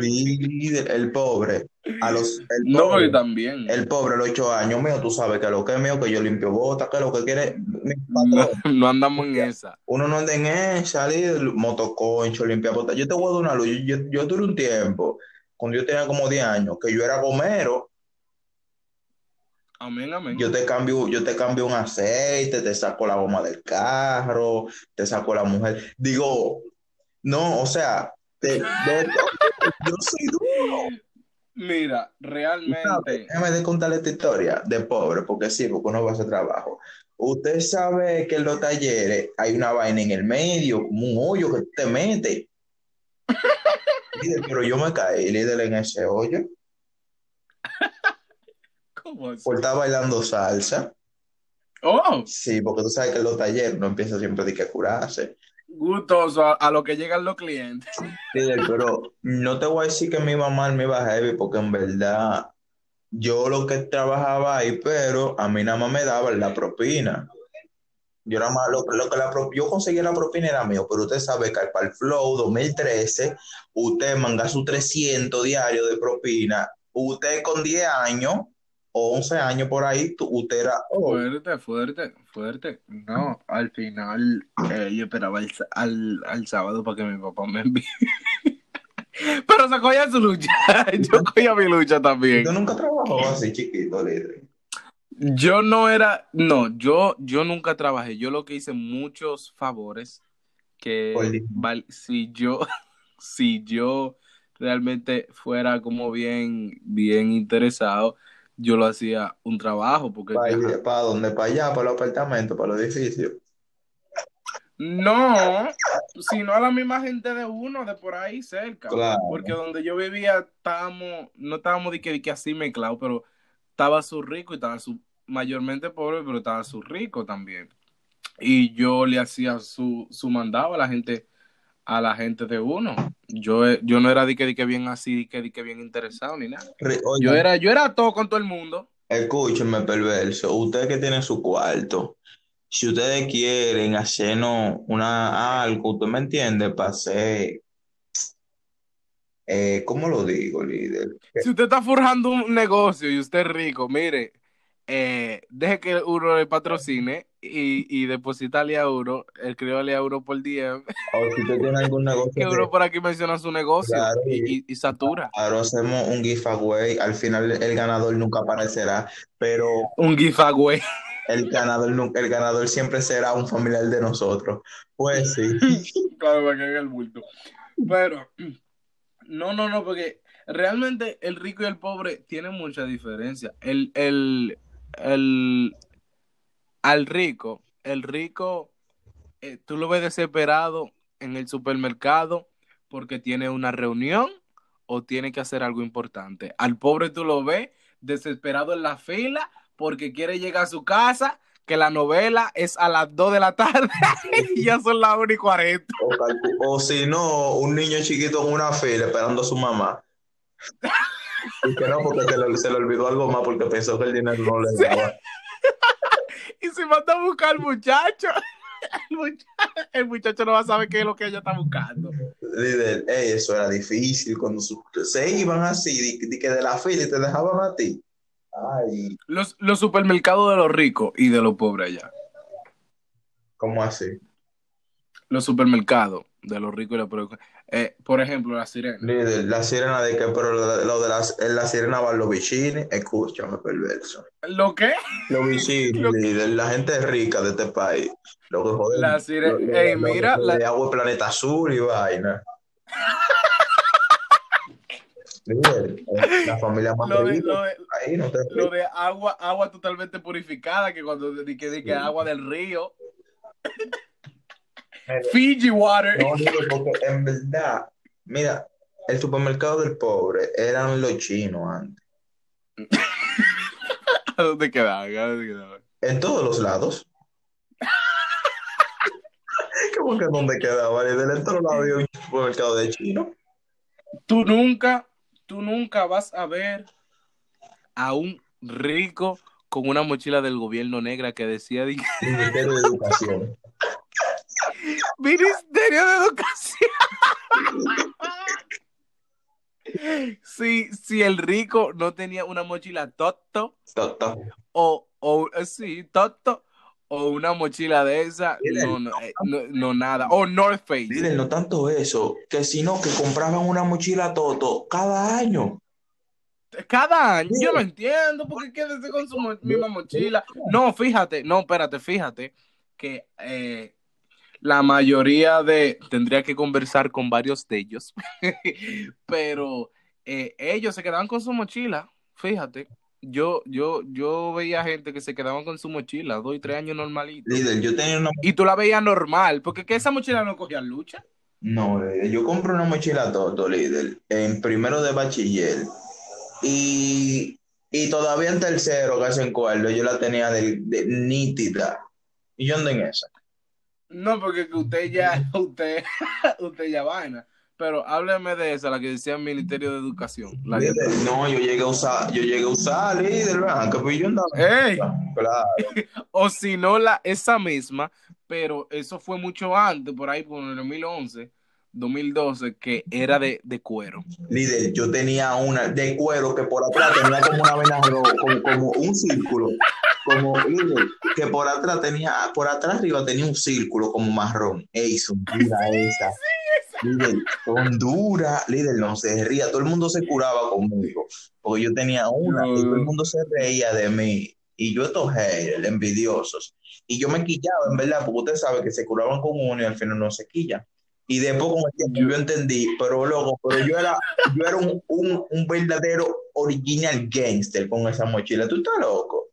Sí, el pobre, a los, el No, pobre, también. el pobre a los ocho años mío, tú sabes que lo que es mío, que yo limpio botas, que lo que quiere, No, andamos en esa. Uno no anda en esa, líder, motoconcho, limpia botas. Yo te voy a dar una luz. Yo, yo, yo duré un tiempo, cuando yo tenía como 10 años, que yo era gomero. Amén, amén. Yo te cambio, yo te cambio un aceite, te saco la goma del carro, te saco la mujer. Digo, no, o sea, te- de- yo soy duro. Mira, realmente, Déjame de contarle esta historia de pobre, porque sí, porque uno va a hacer trabajo. Usted sabe que en los talleres hay una vaina en el medio, como un hoyo que te mete. Líder, pero yo me caí, líder, en ese hoyo, ¿cómo así? por estar bailando salsa. Oh, Sí, porque tú sabes que en los talleres no empieza siempre de que a curarse. gustoso a, a lo que llegan los clientes. Líder, pero no te voy a decir que me iba mal, me iba heavy, porque en verdad yo lo que trabajaba ahí, pero a mí nada más me daban la propina. Yo nada más, lo, lo que la pro- yo conseguía la propina era mío, pero usted sabe que para el Flow 2013, usted manga sus 300 diarios de propina, usted con 10 años 11 años por ahí, tú- usted era, oh, Fuerte, fuerte, fuerte. No, al final eh, yo esperaba al, sa- al, al sábado para que mi papá me envíe. Pero se cogía su lucha. Yo cogía mi lucha también. usted nunca trabajó así chiquito, líder. Yo no era, no, yo, yo nunca trabajé. Yo lo que hice muchos favores que val- si yo, si yo realmente fuera como bien, bien interesado, yo lo hacía un trabajo, porque ¿Para, para dónde? ¿Para allá? ¿Para los apartamentos? ¿Para los edificios? no, sino a la misma gente de uno, de por ahí cerca. Claro. Porque donde yo vivía estábamos, no estábamos de que, de que así mezclados, pero estaba su rico y estaba su mayormente pobre, pero estaba su rico también. Y yo le hacía su, su mandado a la gente, a la gente de uno. Yo, eh, yo no era de que, de que bien así, de que, de que bien interesado ni nada. Yo era, yo era todo con todo el mundo. escúchenme, perverso. Ustedes que tienen su cuarto, si ustedes quieren hacernos una, algo, ¿usted me entiende? Para hacer, eh, ¿cómo lo digo, líder? Si usted está forjando un negocio y usted es rico, mire, eh, deje que uno le patrocine y, y depositarle a uno, escríbale a uno por DM, O si usted tiene algún negocio que uno por aquí menciona su negocio Claro, y, y- y satura. Ahora hacemos un giveaway. Al final el ganador nunca aparecerá, pero Un giveaway. el ganador, el ganador siempre será un familiar de nosotros. Pues sí. Claro, para que haga el bulto. Pero, no, no, no, porque realmente el rico y el pobre tienen mucha diferencia. El, el, el, al rico, el rico, eh, tú lo ves desesperado en el supermercado porque tiene una reunión o tiene que hacer algo importante. Al pobre tú lo ves desesperado en la fila porque quiere llegar a su casa, que la novela es a las 2 de la tarde y ya son las 1 y 40. O, si no, un niño chiquito en una fila esperando a su mamá. Y que no, porque se le, se le olvidó algo más porque pensó que el dinero no le daba. Y se manda a buscar al muchacho. El muchacho, el muchacho no va a saber qué es lo que ella está buscando. Líder, eso era difícil cuando su- se iban así, de, de que de la fila y te dejaban a ti. Ay, Los, los supermercados de los ricos y de los pobres allá. ¿cómo así? Los supermercados de los ricos y los pobres. Eh, por ejemplo, la sirena. La sirena de que, pero lo de, lo las, la sirena van los vicini, escúchame, perverso. ¿Lo qué? Los vicini, Lo- la gente rica de este país. Lo que joden, La sirena. lo- lo- Ey, lo que mira, joden la- de agua de planeta azul y vaina. La familia más Lo de, rica, lo de, ahí no te lo de agua, agua totalmente purificada, que cuando que, di que agua del río. Fiji water. No, digo, porque en verdad, mira, el supermercado del pobre eran los chinos antes. ¿A dónde quedaba? ¿A dónde quedaba? En todos los lados. ¿Cómo que dónde quedaba? El otro lado había un supermercado de chino. Tú nunca, tú nunca vas a ver a un rico con una mochila del gobierno negra que decía Ministerio de Educación. Ministerio de Educación. Si, si el rico no tenía una mochila Toto ta- o, o eh, sí, Toto o una mochila de esa, no, no, eh, no, no nada. O North Face. Líder, no tanto eso, que sino que compraban una mochila Toto cada año. Cada año, yo no entiendo por qué quédese con su misma mochila. No, fíjate, no, espérate, fíjate que eh, la mayoría de, tendría que conversar con varios de ellos, pero eh, ellos se quedaban con su mochila, fíjate. Yo, yo, yo veía gente que se quedaban con su mochila, dos y tres años normalito. Líder, yo tenía una... Y tú la veías normal, porque que esa mochila no cogía lucha. No, líder, yo compré una mochila Toto, líder, en primero de bachiller. Y Y todavía en tercero, casi en cuarto, yo la tenía de, de nítida. Y yo ando en esa. No, porque que usted ya, usted, usted ya vaina. Pero hábleme de esa, la que decía el Ministerio de Educación. La que- Líder, no, yo llegué a usar, yo llegué a usar líder, ¿verdad? Que pues yo andaba. ¡Ey! Claro. O si no, la, esa misma, pero eso fue mucho antes, por ahí, por el 2011, 2012, que era de, de cuero. Líder, yo tenía una de cuero que por atrás tenía como una vena roja, como, como un círculo. Como, líder, que por atrás tenía, por atrás arriba tenía un círculo como marrón. Ey, son dura esa. Líder, son dura. Líder, no se ría. Todo el mundo se curaba conmigo. Porque yo tenía una y todo el mundo se reía de mí. Y yo estos haters, envidiosos. Y yo me quillaba, en verdad, porque usted sabe que se curaban con uno y al final no se quillan. Y después con el tiempo yo entendí, pero loco, pero yo era, yo era un, un, un verdadero original gangster con esa mochila. ¿Tú estás loco?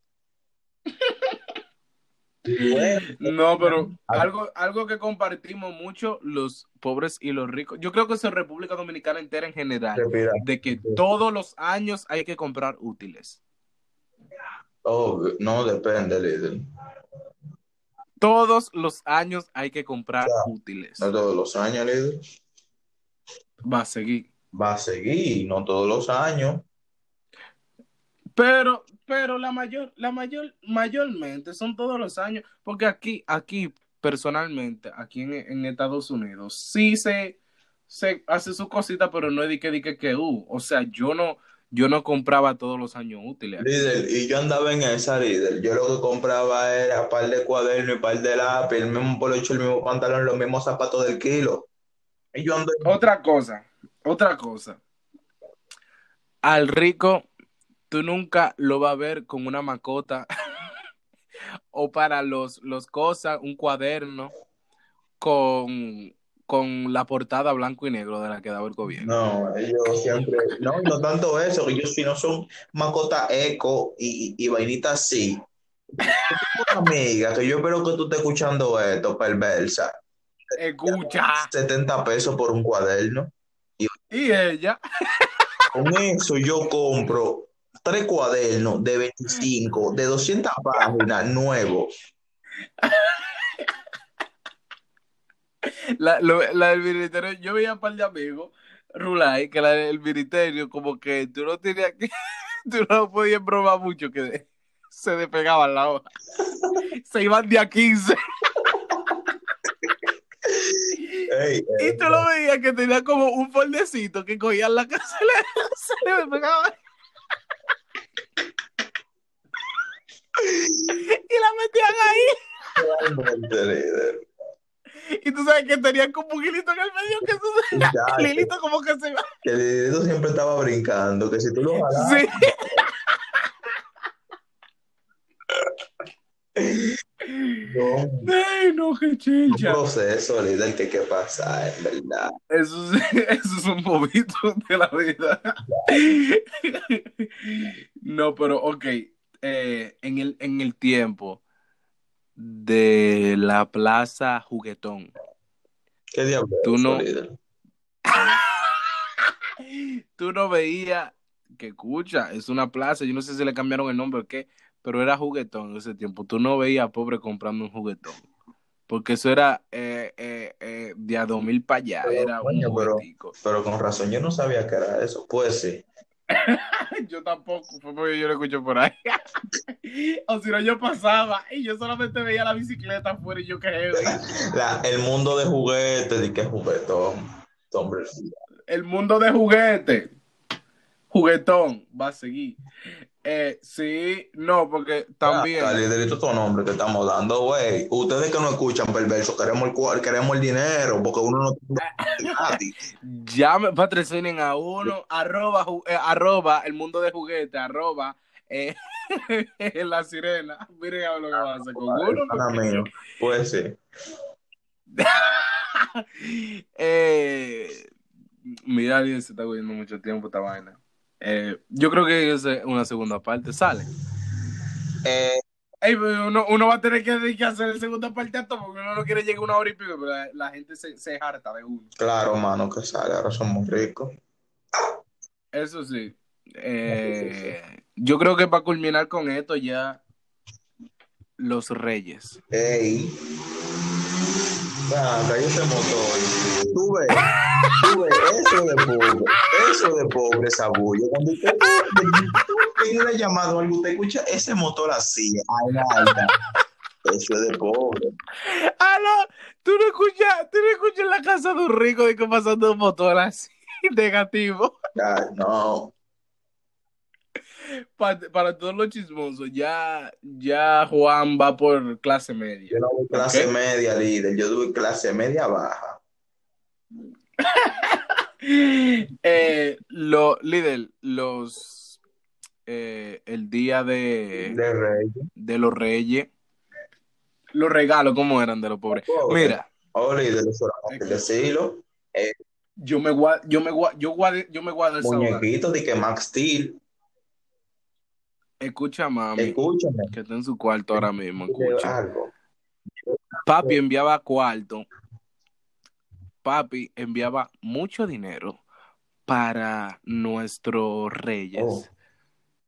No, pero algo, algo que compartimos mucho los pobres y los ricos. Yo creo que es en República Dominicana entera en general, de que todos los años hay que comprar útiles. Oh, no depende, líder. Todos los años hay que comprar Ya. útiles. No todos los años, líder. Va a seguir. Va a seguir, no todos los años. Pero, pero la mayor, la mayor, mayormente son todos los años, porque aquí, aquí, personalmente, aquí en, en Estados Unidos, sí se, se hace su cosita, pero no es de que, de que, que, uh, o sea, yo no, yo no compraba todos los años útiles. Líder, y yo andaba en esa líder. Yo lo que compraba era par de cuadernos y par de lápiz, el mismo polocho, el mismo pantalón, los mismos zapatos del kilo. Y yo ando Otra cosa, otra cosa. Al rico, tú nunca lo vas a ver con una macota o para los, los cosas, un cuaderno con, con la portada blanco y negro de la que daba el gobierno. No, ellos siempre, no, no tanto eso, que ellos si no son mascota eco y, y, y vainita así. Amiga que yo espero que tú estés escuchando esto, perversa. Escucha. 70 pesos por un cuaderno. Y ella, Con eso yo compro tres cuadernos de 25, de 200 páginas nuevos. La, lo- la del ministerio, yo veía un par de amigos, Rulay, que la del ministerio, como que tú no tenías que, tú no podías probar mucho que se despegaban la hoja. Se iban de a 15 Ey, y tú lo veías que tenía como un foldecito que cogían la casa le, se le pegaba. Y la metían ahí. Y tú sabes que tenían como un hilito en el medio que eso Ya, el hilito como que se iba. que el dedo siempre estaba brincando, que si tú lo jalabas, Sí. no, Ay, no, qué un chincha. proceso, líder, que hay que pasar, en verdad. Eso, es- eso es un bobito de la vida. No, pero ok. eh, en, el, en el tiempo de la Plaza Juguetón, ¿Qué diablo Tú no- tú no veías que escucha, es una plaza, yo no sé si le cambiaron el nombre o qué, pero era juguetón en ese tiempo. Tú no veías pobre comprando un juguetón. Porque eso era eh, eh, eh, de a dos mil para allá, Pero, era un coño, pero-. Pero con razón, yo no sabía que era eso. Pues sí. Yo tampoco, fue porque yo lo escuché por ahí. o si no, yo pasaba y yo solamente veía la bicicleta afuera y yo qué La, el mundo de juguetes, ¿de qué juguetón? Hombre, El mundo de juguete. Juguetón, va a seguir. Eh, sí, no, porque también. Ah, liderito tu nombre que estamos dando, güey. Ustedes que no escuchan, perverso, queremos el, queremos el dinero, porque uno no tiene gratis. Llame, patrocinen a uno, arroba, eh, arroba el mundo de juguete, arroba eh, la sirena. Miren a ver lo que va a hacer con uno. Mío. Pues sí. eh, mira, alguien se está cogiendo mucho tiempo esta vaina. Eh, yo creo que es una segunda parte, sale. Eh, Ey, uno, uno va a tener que, que hacer la segunda parte a todo porque uno no quiere llegar a una hora y pico, pero la, la gente se, se harta de uno. claro, mano, que sale. Ahora somos ricos. Eso sí. Eh, Yo creo que para culminar con esto ya los reyes. Ey. Ah, cayó ese motor. Tú ves, tú ves, eso de pobre, eso de pobre, sabullo. Cuando usted tiene una llamada o algo, usted escucha ese motor así, ay, alta. Eso es de pobre. Ah, no, tú no escuchas, tú no escuchas en la casa de un rico de que pasando un motor así, negativo. Ya, no. Pa- para todos los chismosos, ya, ya Juan va por clase media. Yo no voy clase media, líder. Yo doy clase media baja. Eh, lo, líder, los eh, el día de, De rey. de los reyes, los regalos, ¿cómo eran de los pobres? Pobre. Mira, Oh, líder, decirlo. yo me guardo, yo me guardo, yo guardo, yo me guardo. Muñequitos de que Max Steel. Escucha, mami, Escúchame. que está en su cuarto ahora mismo, escucha. Algo. Papi enviaba cuarto. Papi enviaba mucho dinero para nuestros reyes. Oh.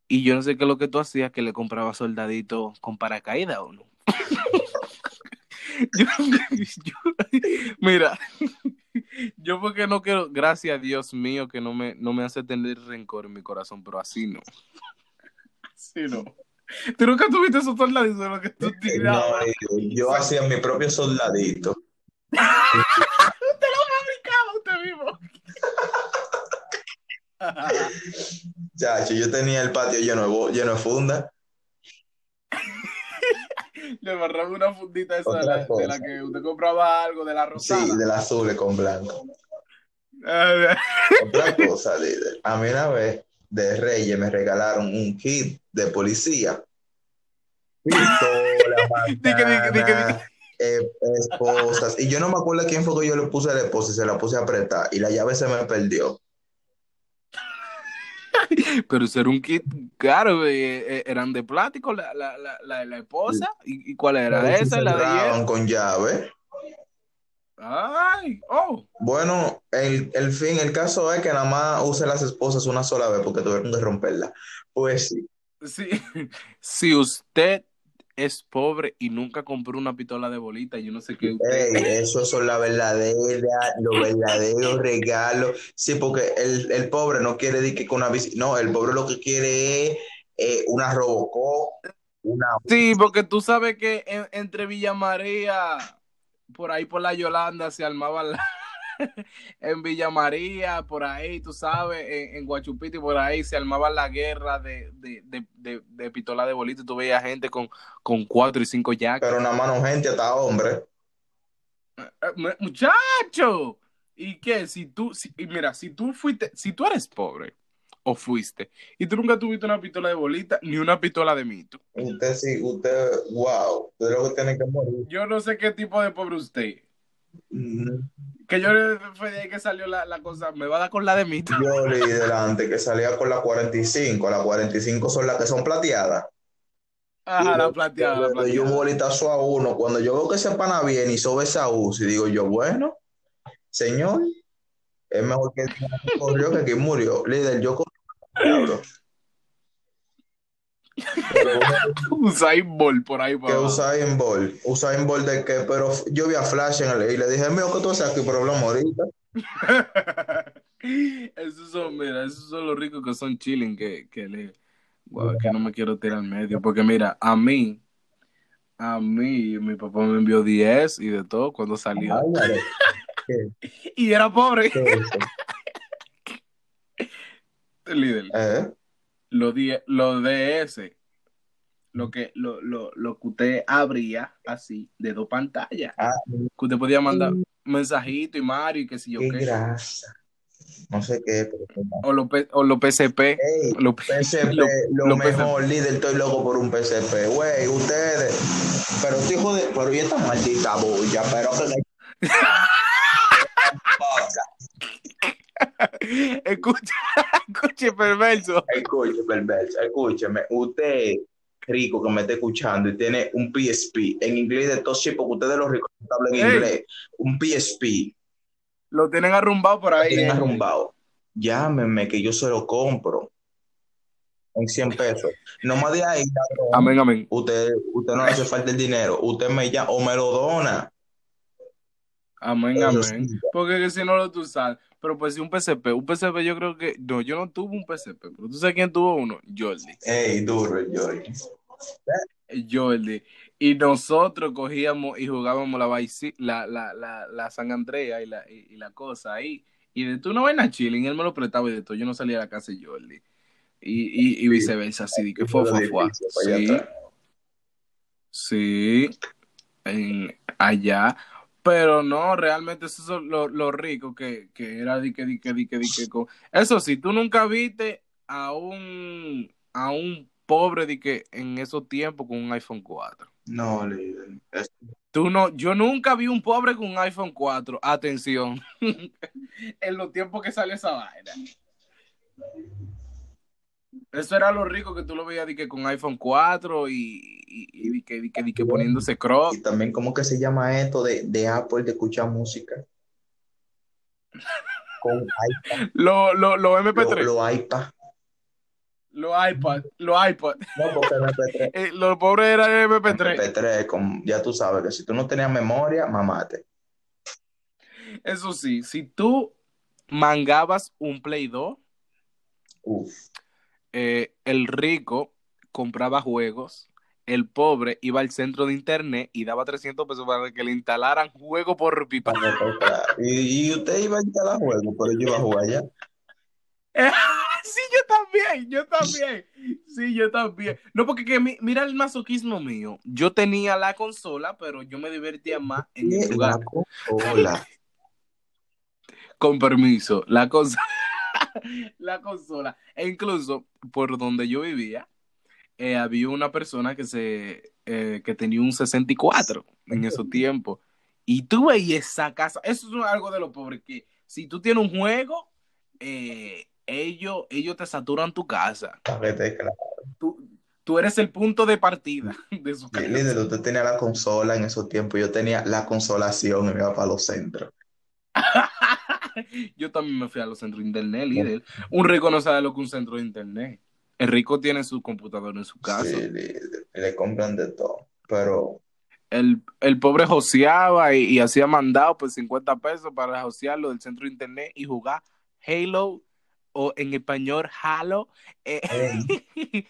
Y yo no sé qué es lo que tú hacías, que le compraba soldaditos con paracaídas o no. Yo- yo- mira, yo porque no quiero, gracias a Dios mío, que no me, no me hace tener rencor en mi corazón, pero así no. Así no. Tú nunca tuviste esos soldaditos de lo que tú No, tirabas. líder, yo hacía mi propio soldadito. Usted lo fabricaba usted mismo. Chacho, yo tenía el patio lleno de, lleno de funda. Le agarraba una fundita esa de la, de la que usted compraba algo de la rosada. Sí, del azul con blanco. Ah, Otra cosa, líder. A mí una vez de Reyes me regalaron un kit de policía. Pistola, eh, esposas. Y yo no me acuerdo a quién fue que yo le puse a la esposa y se la puse a apretar. Y la llave se me perdió. Pero eso era un kit caro, eh, eh, eran de plástico la, la, la, la de la esposa. ¿Y, y cuál era? Pero ¿Esa? ¿La de hierro? con llave. Ay, oh. Bueno, el, el fin, el caso es que nada más use las esposas una sola vez porque tuvieron que romperla. Pues sí. Sí. Si usted es pobre y nunca compró una pistola de bolita, yo no sé qué usted. Ey, son la verdadera, los verdaderos regalos. Sí, porque el, el pobre no quiere decir que con una bici, no, el pobre lo que quiere es eh, una Robocop, una Sí, porque tú sabes que en- entre Villa María, por ahí por la Yolanda, se armaban la... en Villa María, por ahí, tú sabes, en, en Guachupita y por ahí se armaban la guerra de, de, de, de, de pistola de bolita. y Tú veías gente con, con cuatro y cinco jacks. pero nada más no gente, hasta hombre. Eh, mu- Muchacho, ¿y qué? Si tú, si, mira, si tú fuiste, si tú eres pobre o fuiste y tú nunca tuviste una pistola de bolita ni una pistola de mito, Usted sí, usted, wow, usted tiene que morir. yo no sé qué tipo de pobre usted. Mm, Que yo fue de ahí que salió la, la cosa, me va a dar con la de mito. Yo leí delante que salía con la 45, las 45 son las que son plateadas. Ajá, la plateada, la Cuando yo un plateada. bolitazo a uno, cuando yo veo que ese pana viene y sobe esa UCI, digo yo, bueno, señor, es mejor que corrió que que murió. Líder, yo corrí diablo. Usain Bolt por ahí Que para abajo. Usain Bolt, Usain Bolt de qué, pero yo vi a Flash en el y le dije, mío, que tú haces aquí? Pero hablamos ahorita. esos son, mira, esos son los ricos que son chilling, que, que le, es que no me quiero tirar al medio, porque mira, a mí, a mí, mi papá me envió 10 y de todo cuando salió. Y era pobre. Líder, ¿Eh? los 10, los DS, lo que, lo, lo, lo que usted abría así, de dos pantallas, Ah, que usted podía mandar mensajito y Mario y qué sé yo qué qué. grasa. No sé qué, pero. O los o los PCP. Los PCP, lo- lo, lo mejor, líder, estoy loco por un PCP. Güey, ustedes. Pero estoy jodido, pero y esta maldita bulla, pero que Escucha, escuche, perverso. Escúcheme, perverso, escúcheme. Usted, rico que me está escuchando y tiene un PSP en inglés de todos sí, porque ustedes los ricos no hablan Ey. inglés. Un PSP, Lo tienen arrumbado por ahí. tienen eh. arrumbado. Llámenme que yo se lo compro. en 100 pesos. No más de ahí, Amén, amén. usted, usted no le hace falta el dinero, usted me llama o me lo dona. Amén, amén. Porque que si no lo tú sabes. Pero pues si un PCP, un PCP yo creo que. No, yo no tuve un PCP, pero tú sabes quién tuvo uno. Jordi. Ey, duro el Jordi. Jordi. Y nosotros cogíamos y jugábamos la, Vice- la, la, la, la San Andrea y la, y, y la cosa ahí. Y de tú no vaina chilling, él me lo prestaba y de todo. Yo no salía a la casa de Jordi. Y, y, y viceversa, así de que fue, fue, fue. Sí, sí, en, allá. Pero no, realmente eso es lo, lo rico que, que era di que, di que, di que, di que con- Eso sí, tú nunca viste a un, a un pobre que en esos tiempos con un iPhone 4. No, líder. Es- Tú no, yo nunca vi un pobre con un iPhone 4. Atención. en los tiempos que sale esa vaina. Eso era lo rico que tú lo veías di que con iPhone 4 y, y, y que, que, que poniéndose croc. Y también, ¿cómo que se llama esto de, de Apple de escuchar música? Con iPad, Los lo, lo los MP3, lo iPad. los iPad, los iPad. No, porque MP3. Eh, los pobres eran MP3. MP3, con- ya tú sabes que si tú no tenías memoria, mamate. Eso sí, si tú mangabas un Play 2, Uf. Eh, el rico compraba juegos, el pobre iba al centro de internet y daba 300 pesos para que le instalaran juego por pipa. Y, y usted iba a instalar juegos, pero yo iba a jugar ya. sí, yo también, yo también. Sí, yo también. No, porque que mi- mira el masoquismo mío. Yo tenía la consola, pero yo me divertía más en el lugar. Con permiso, la consola. la consola. E incluso por donde yo vivía, eh, había una persona que se eh, que tenía un 64 en esos tiempos. Y tú veías esa casa. Eso es algo de lo pobre que si tú tienes un juego, eh, ellos, ellos te saturan tu casa. Claro. Tú, tú eres el punto de partida de su casa. líder, usted tenía la consola en esos tiempos, yo tenía la consolación y me iba para los centros. Yo también me fui a los centros de internet, líder. Un rico no sabe lo que un centro de internet. El rico tiene su computadora en su casa. Sí, líder, le compran de todo. Pero El, el pobre joseaba y, y hacía mandado por 50 pesos para josearlo del centro de internet y jugar Halo o en español Halo. eh,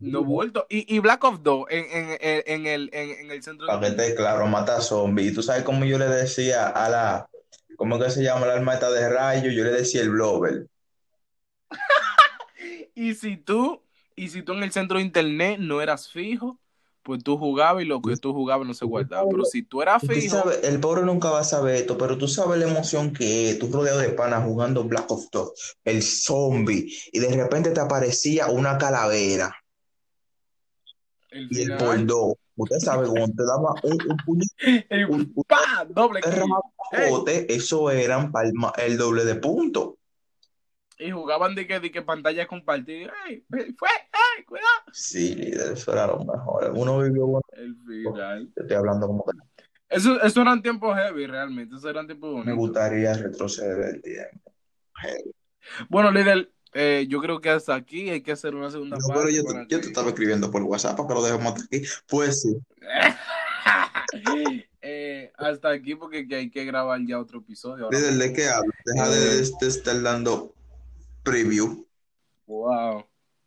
no vuelto. Y, y Black Ops 2 en, en, en, en el, en, en el centro de para que te claro, mata zombies. Y tú sabes cómo yo le decía a la, ¿cómo que se llama la arma esta de rayo? Yo le decía el blower. Y si tú, y si tú en el centro de internet no eras fijo, pues tú jugabas y lo que tú jugabas no se guardaba. Pero si tú eras Tú fijo, sabes, el pobre nunca va a saber esto, pero tú sabes la emoción que es, tú rodeado de panas jugando Black Ops 2, el zombie, y de repente te aparecía una calavera el y el final, dos. Usted sabe, cuando te daba un, un puño- el un- un ¡pa! doble eso eran palma- el doble de punto. Y jugaban de que, de que pantalla compartida. ¡Ey! ¡Fue! ¡Ay! ¡Cuidado! Sí, líder, eso era lo mejor. Uno vivió bueno, El final. te estoy hablando como que Eso, eso eran tiempos heavy, realmente. Eso eran tiempos me bonitos. gustaría retroceder el tiempo. Bueno, líder, eh, yo creo que hasta aquí hay que hacer una segunda No, parte. pero yo, te, yo que- te estaba escribiendo por WhatsApp para que lo dejemos hasta aquí. Pues sí. Eh, hasta aquí porque que hay que grabar ya otro episodio. Ahora Líder, ¿de qué hablas? Deja de, Eh. de- de estar dando preview. Wow,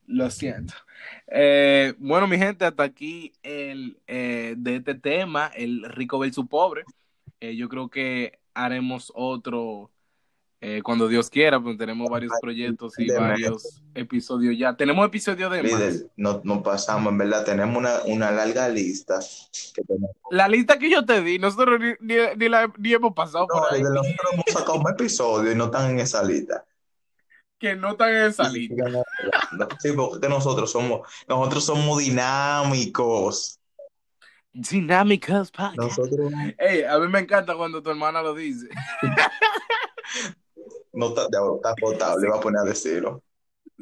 lo siento. Eh, bueno, mi gente, hasta aquí el de este tema, el rico versus pobre. Yo creo que haremos otro eh, cuando Dios quiera, pues tenemos varios proyectos y de varios episodios ya. Tenemos episodios de más. Líder, no, no pasamos, en verdad, tenemos una, una larga lista. Que. La lista que yo te di, nosotros ni, ni- ni la, ni hemos pasado No, por ahí, nosotros hemos sacado un episodio y no están en esa lista. que no están en esa lista. Sí, porque nosotros somos, nosotros somos dinámicos. Dinámicas Podcast. Nosotros Ey, a mí me encanta cuando tu hermana lo dice. no está, ya, está potable, va a poner a decirlo.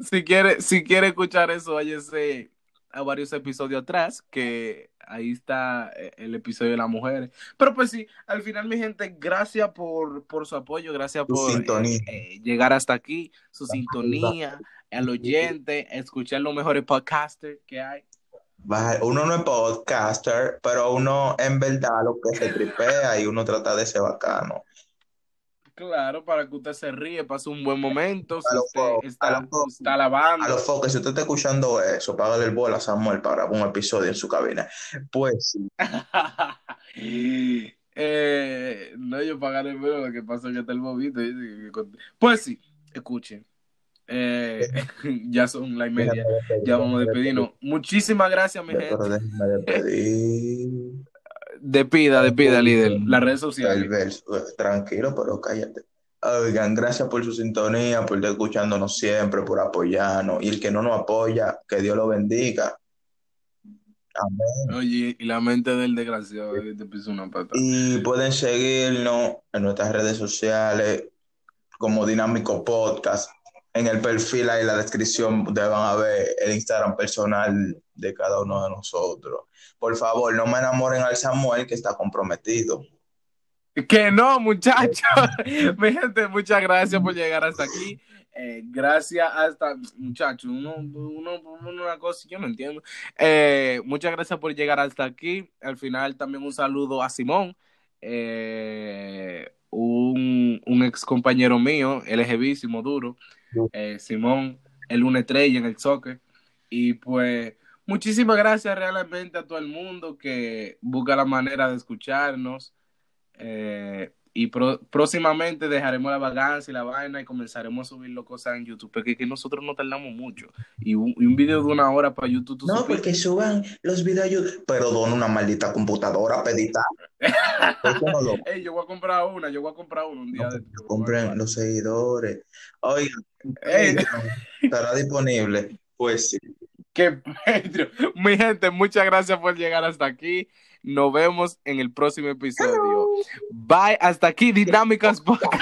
Si quiere, si quiere escuchar eso, váyase a varios episodios atrás, que ahí está eh, el episodio de las mujeres. Pero pues sí, al final, mi gente, gracias por, por su apoyo, gracias Tu por eh, eh, llegar hasta aquí, su sintonía, al oyente, escuchar los mejores podcasters que hay. Uno no es podcaster, pero uno en verdad lo que se tripea y uno trata de ser bacano. Claro, para que usted se ríe, pase un buen momento, si usted focos, a está, focos. está lavando. A los foques, si usted está escuchando eso, págale el bola a Samuel para un episodio en su cabina. Pues sí, Eh, no, yo pagaré el lo que pasa es que está el bobito. Pues sí, escuchen. Eh, ya son la y media. Ya vamos a despedirnos. Muchísimas gracias, mi gente. Despida, despida, líder. Las redes sociales. eh, tranquilo, pero cállate. Oigan, gracias por su sintonía, por estar escuchándonos siempre, por apoyarnos. Y el que no nos apoya, que Dios lo bendiga. Amén. Oye, y la mente del desgraciado te pisó una pata. Y pueden seguirnos en nuestras redes sociales como Dinámico Podcast. En el perfil ahí en la descripción ustedes van ver el Instagram personal de cada uno de nosotros. Por favor, no me enamoren al Samuel que está comprometido. Que no, muchachos. Mi gente, muchas gracias por llegar hasta aquí. Eh, gracias hasta, muchachos, uno, uno, una cosa, yo no entiendo. Eh, muchas gracias por llegar hasta aquí. Al final también un saludo a Simón, eh, un, un ex compañero mío, LGBísimo, duro. Eh, Simón, el lunes 3 en el soccer. Y pues, muchísimas gracias realmente a todo el mundo que busca la manera de escucharnos. Eh, y pro- próximamente dejaremos la vagancia y la vaina y comenzaremos a subir las cosas en YouTube, porque que nosotros no tardamos mucho. Y un, y un video de una hora para YouTube, tú No, supiste. porque suban los videos. a YouTube. Pero dona una maldita computadora pedita. ¿Por qué no lo Ey, yo voy a comprar una, yo voy a comprar una un día no, de compren los seguidores? Oigan, Ey, estará disponible. Pues sí. qué Pedro. Mi gente, muchas gracias por llegar hasta aquí. Nos vemos en el próximo episodio. Bye, hasta aquí, Dinámicas Podcast.